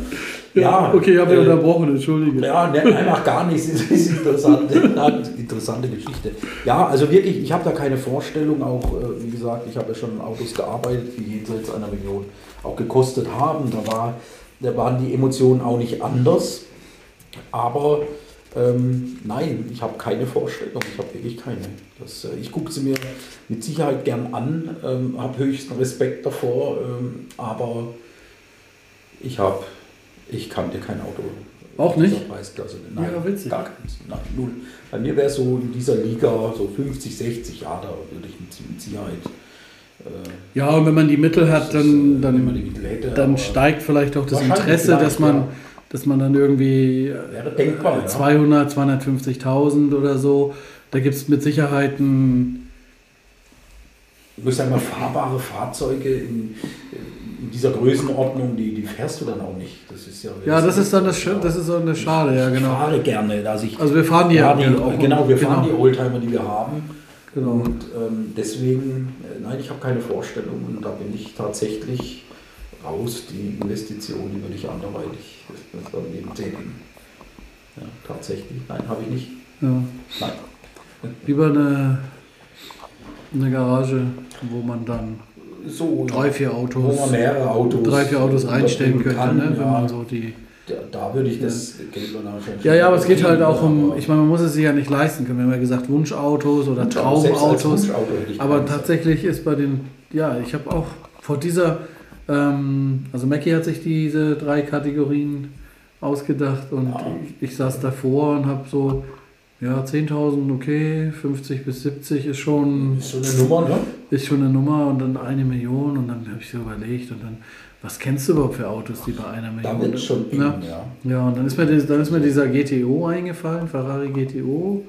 Ja, okay, ich habe äh, unterbrochen, entschuldige. Ja, ne, nein, ach gar nicht. Das ist interessante, *laughs* interessante Geschichte. Ja, also wirklich, ich habe da keine Vorstellung. Auch, äh, wie gesagt, ich habe ja schon in Autos gearbeitet, die jenseits einer Million auch gekostet haben. Da, war, da waren die Emotionen auch nicht anders. Aber ähm, nein, ich habe keine Vorstellung. Ich habe wirklich keine. Das, äh, ich gucke sie mir mit Sicherheit gern an, ähm, habe höchsten Respekt davor, ähm, aber ich habe, ich kannte kein Auto. Auch nicht? Preisklasse. Nein, ja, witzig. Gar keins. Nein, null. Bei mir wäre so in dieser Liga so 50, 60 Jahre, da würde ich mit, Sicherheit. Äh, ja, und wenn man die Mittel hat, dann, dann, Mittel hätte, dann steigt vielleicht auch das Interesse, dass man. Ja dass man dann irgendwie denkbar, 200, ja. 250.000 oder so, da gibt es mit Sicherheit ein. Du musst einmal fahrbare Fahrzeuge in, in, dieser Größenordnung, die, die fährst du dann auch nicht. Das ist ja, ja das ist dann das, das ist so eine Schade, ja genau. Ich fahre gerne. Also, ich, also wir fahren die, ja, die, auch, genau, wir fahren genau. die Oldtimer, die wir haben. Genau. Und ähm, deswegen, äh, nein, ich habe keine Vorstellung und da bin ich tatsächlich raus. Die Investition, die würde ich anderweitig daneben tätigen. Ja, tatsächlich. Nein, habe ich nicht. Ja. Nein. Lieber eine, eine Garage, wo man dann so, drei, vier Autos, wo man mehrere Autos, drei, vier Autos reinstellen könnte, kann, ne? wenn man so die. Da, da würde ich das ja. Geld. Ja, ja, aber es geht halt auch um, ich meine, man muss es sich ja nicht leisten können. Wir haben ja gesagt, Wunschautos oder Traumautos. Aber tatsächlich ist bei den, ja, ich habe auch vor dieser ähm, also Mackie hat sich diese drei Kategorien ausgedacht und ja. ich, ich, saß davor und habe so, ja, 10.000, okay, 50 bis 70 ist schon. Ist schon eine Nummer, ne? Ist schon eine Nummer und dann eine Million und dann habe ich so überlegt und dann, was kennst du überhaupt für Autos, die bei einer Million. Da wird schon eng, ja. ja. Ja, und dann ist, mir, dann ist mir dieser GTO eingefallen, Ferrari GTO.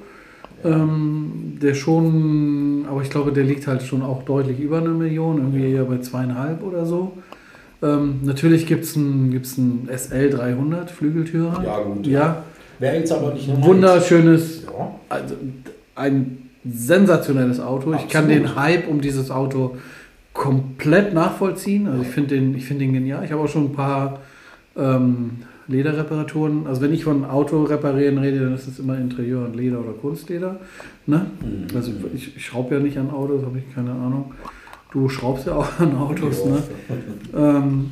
Ähm, der schon, aber ich glaube, der liegt halt schon auch deutlich über eine Million, irgendwie ja bei zweieinhalb oder so. Ähm, natürlich gibt es einen, gibt's einen SL300 Flügeltürer. Ja, gut. Ja. Wäre jetzt aber nicht normal. Wunderschönes, ja. also ein sensationelles Auto. Absolut. Ich kann den Hype um dieses Auto komplett nachvollziehen. Also ich finde den, find den genial. Ich habe auch schon ein paar ähm, Lederreparaturen. Also wenn ich von Auto reparieren rede, dann ist es immer Interieur und Leder oder Kunstleder. Ne? Mhm. Also ich, ich schraube ja nicht an Autos, habe ich keine Ahnung. Du schraubst ja auch an Autos, ne? *laughs* Ähm,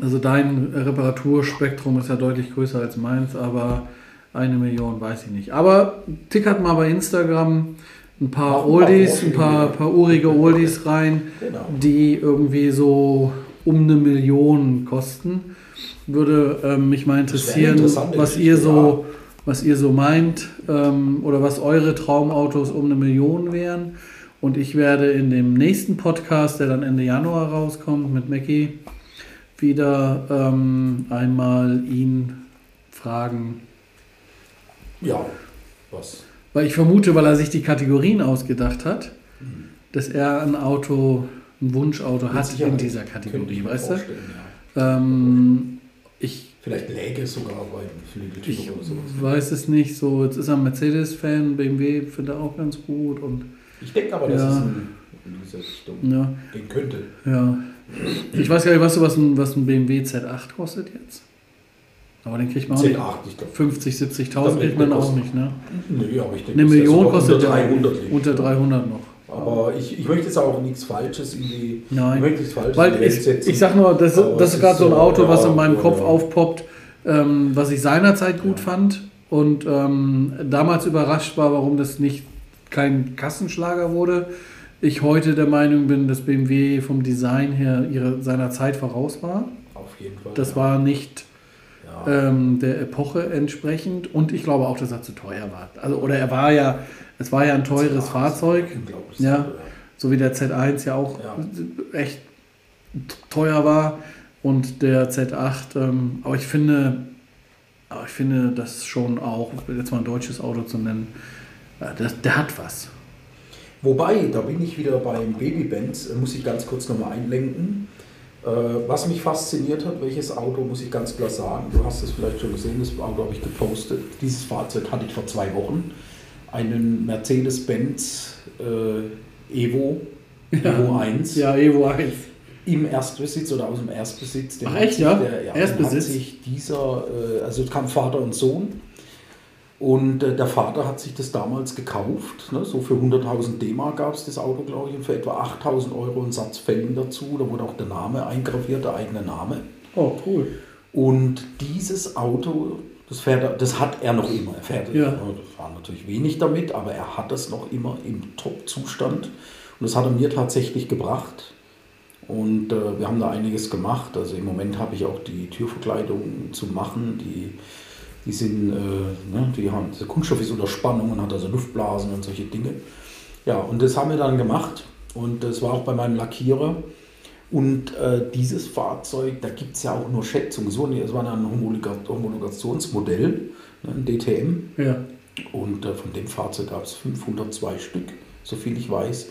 also dein Reparaturspektrum ist ja deutlich größer als meins, aber eine Million weiß ich nicht. Aber tickert mal bei Instagram ein paar Oldies, ein paar, paar urige Oldies rein, genau. die irgendwie so um eine Million kosten. Würde ähm, mich mal interessieren, was ihr so, was ihr so meint ähm, oder was eure Traumautos um eine Million wären. Und ich werde in dem nächsten Podcast, der dann Ende Januar rauskommt mit Mackie, wieder ähm, einmal ihn fragen. Ja, was? Weil ich vermute, weil er sich die Kategorien ausgedacht hat, mhm. dass er ein Auto, ein Wunschauto hat in dieser Kategorie, weißt du? Ja. Ähm, ich, Vielleicht läge es sogar bei Flügeltüren oder sowas. Ich weiß es nicht. So, jetzt ist er Mercedes-Fan, BMW findet er auch ganz gut und ich denke aber, dass ja. es in, in diese Richtung ja. gehen könnte. Ja. Ich weiß gar nicht, weißt du, was ein, was ein BMW Z8 kostet jetzt? Aber den kriegt man auch Z8, nicht. Ich glaub, 50, 70.000 kriegt man auch nicht, ne? Nö, aber ich denke, Eine Million kostet unter 300, ja, unter 300 noch. Aber ich, ich möchte jetzt auch nichts Falsches irgendwie. Nein. Ich möchte nichts Falsches Weil ich, ich sag nur, das, das ist gerade so ein Auto, ja, was in meinem ja, Kopf aufpoppt, ähm, was ich seinerzeit gut fand und ähm, damals überrascht war, warum das nicht kein Kassenschlager wurde. Ich heute der Meinung bin, dass BMW vom Design her ihre, seiner Zeit voraus war. Auf jeden Fall. Das ja. war nicht ja. ähm, der Epoche entsprechend und ich glaube auch, dass er zu teuer war. Also, oder er war ja, es war ja ein teures Fahrzeug. Ja, so wie der Z1 ja auch ja. echt teuer war und der Z8. Ähm, aber ich finde, aber ich finde das schon auch, jetzt mal ein deutsches Auto zu nennen, das, der hat was. Wobei, da bin ich wieder beim Babybenz, muss ich ganz kurz nochmal einlenken. Äh, was mich fasziniert hat, welches Auto, muss ich ganz klar sagen, du hast es vielleicht schon gesehen, das Auto habe ich gepostet. Dieses Fahrzeug hatte ich vor zwei Wochen. Einen Mercedes-Benz äh, Evo, ja. Evo 1. Ja, Evo 1. im Erstbesitz oder aus dem Erstbesitz. Ach echt, ja? Der, ja Erstbesitz? Hat sich dieser, äh, also es kam Vater und Sohn und äh, der Vater hat sich das damals gekauft, ne? so für 100.000 D-Mark gab es das Auto, glaube ich, und für etwa 8.000 Euro ein Satz Felgen dazu, da wurde auch der Name eingraviert, der eigene Name. Oh, cool. Und dieses Auto, das, fährt, das hat er noch immer. Er fährt, ja. das war natürlich wenig damit, aber er hat es noch immer im Top-Zustand. Und das hat er mir tatsächlich gebracht. Und äh, wir haben da einiges gemacht. Also im Moment habe ich auch die Türverkleidung zu machen. Die, die sind, äh, ne, die haben, der Kunststoff ist unter Spannung und hat also Luftblasen und solche Dinge. Ja, und das haben wir dann gemacht. Und das war auch bei meinem Lackierer. Und äh, dieses Fahrzeug, da gibt es ja auch nur Schätzungen. So, es war ein Homologationsmodell, ne, ein DTM. Ja. Und äh, von dem Fahrzeug gab es 502 Stück, so viel ich weiß.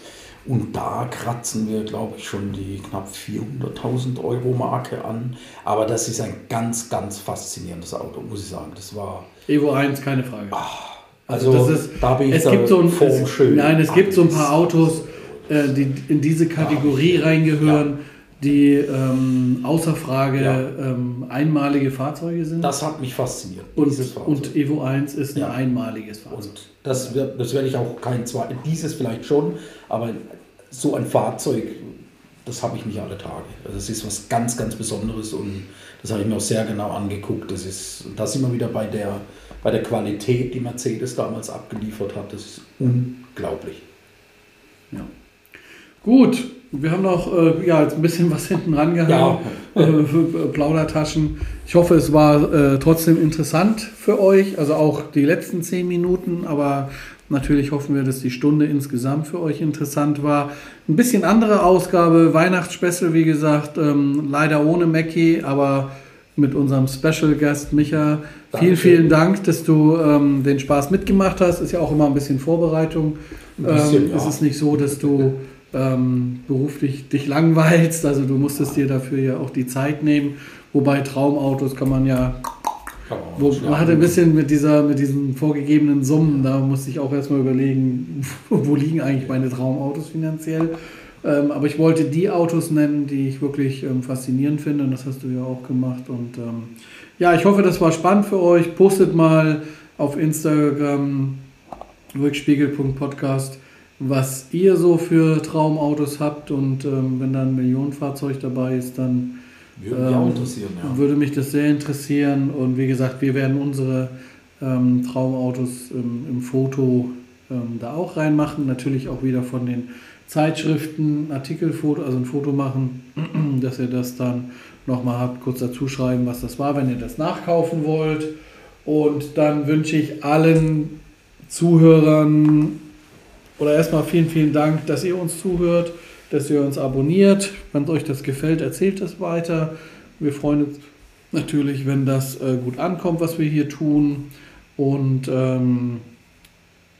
Und da kratzen wir, glaube ich, schon die knapp 400.000 Euro Marke an. Aber das ist ein ganz, ganz faszinierendes Auto, muss ich sagen. Das war. Evo 1, keine Frage. Ach, also, also ist, da bin ich es gibt so ein, es, schön. Nein, es gibt so ein paar Autos, äh, die in diese Kategorie ja, reingehören. Ja die ähm, außer Frage ja. ähm, einmalige Fahrzeuge sind. Das hat mich fasziniert. Und, und Evo 1 ist ja. ein einmaliges Fahrzeug. Und das, wird, das werde ich auch kein zweites, dieses vielleicht schon, aber so ein Fahrzeug, das habe ich nicht alle Tage. Also das ist was ganz, ganz Besonderes und das habe ich mir auch sehr genau angeguckt. Das ist, da sind wir wieder bei der, bei der Qualität, die Mercedes damals abgeliefert hat. Das ist unglaublich. Ja. Gut, wir haben noch äh, ja, ein bisschen was hinten ran gehabt, ja. äh, Plaudertaschen. Ich hoffe, es war äh, trotzdem interessant für euch, also auch die letzten zehn Minuten, aber natürlich hoffen wir, dass die Stunde insgesamt für euch interessant war. Ein bisschen andere Ausgabe, Weihnachtsspecial, wie gesagt, ähm, leider ohne Mackie, aber mit unserem Special Guest Micha. Dankeschön. Vielen, vielen Dank, dass du ähm, den Spaß mitgemacht hast. Ist ja auch immer ein bisschen Vorbereitung. Ein bisschen, ähm, ja. Es ist nicht so, dass du ähm, beruflich dich langweilst. Also du musstest dir dafür ja auch die Zeit nehmen. Wobei Traumautos kann man ja. Wo, man hatte ein bisschen mit, dieser, mit diesen vorgegebenen Summen, da musste ich auch erstmal überlegen, *laughs* wo liegen eigentlich meine Traumautos finanziell. Ähm, aber ich wollte die Autos nennen, die ich wirklich ähm, faszinierend finde und das hast du ja auch gemacht. Und ähm, ja, ich hoffe, das war spannend für euch. Postet mal auf Instagram rückspiegel.podcast was ihr so für Traumautos habt und ähm, wenn da ein Millionenfahrzeug dabei ist, dann würde, ähm, ja. würde mich das sehr interessieren und wie gesagt, wir werden unsere ähm, Traumautos im Foto ähm, da auch reinmachen, natürlich auch wieder von den Zeitschriften, Artikelfoto, also ein Foto machen, *clears throat* dass ihr das dann nochmal habt, kurz dazu schreiben, was das war, wenn ihr das nachkaufen wollt. Und dann wünsche ich allen Zuhörern oder erstmal vielen, vielen Dank, dass ihr uns zuhört, dass ihr uns abonniert. Wenn euch das gefällt, erzählt es weiter. Wir freuen uns natürlich, wenn das äh, gut ankommt, was wir hier tun. Und ähm,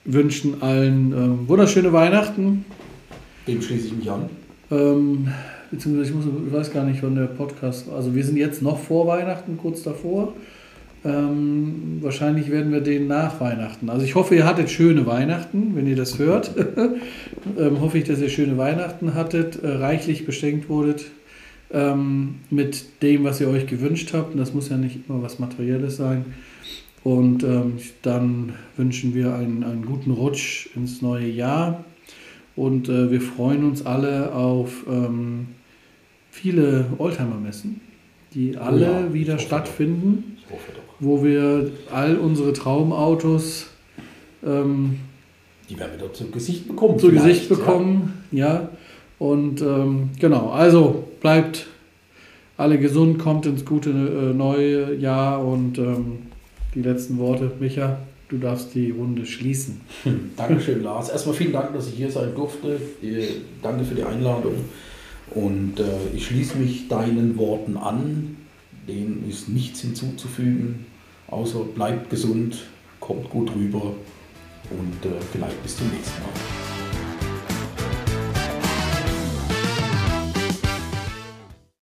wünschen allen ähm, wunderschöne Weihnachten. Dem schließe ich mich an. Ähm, beziehungsweise ich, muss, ich weiß gar nicht, wann der Podcast. Also wir sind jetzt noch vor Weihnachten, kurz davor. Ähm, wahrscheinlich werden wir den nach Weihnachten. Also ich hoffe, ihr hattet schöne Weihnachten, wenn ihr das hört. *laughs* ähm, hoffe ich, dass ihr schöne Weihnachten hattet, äh, reichlich beschenkt wurdet ähm, mit dem, was ihr euch gewünscht habt. Und das muss ja nicht immer was Materielles sein. Und ähm, dann wünschen wir einen, einen guten Rutsch ins neue Jahr. Und äh, wir freuen uns alle auf ähm, viele Oldtimer-Messen, die alle ja, wieder stattfinden wo wir all unsere Traumautos ähm, die werden wieder zu Gesicht bekommen. Zu Gesicht bekommen, ja. ja. Und ähm, genau, also bleibt alle gesund, kommt ins gute äh, neue Jahr und ähm, die letzten Worte, Micha, du darfst die Runde schließen. Hm, Dankeschön, Lars. Erstmal vielen Dank, dass ich hier sein durfte. Danke für die Einladung. Und äh, ich schließe mich deinen Worten an. Dem ist nichts hinzuzufügen, außer bleibt gesund, kommt gut rüber und äh, vielleicht bis zum nächsten Mal.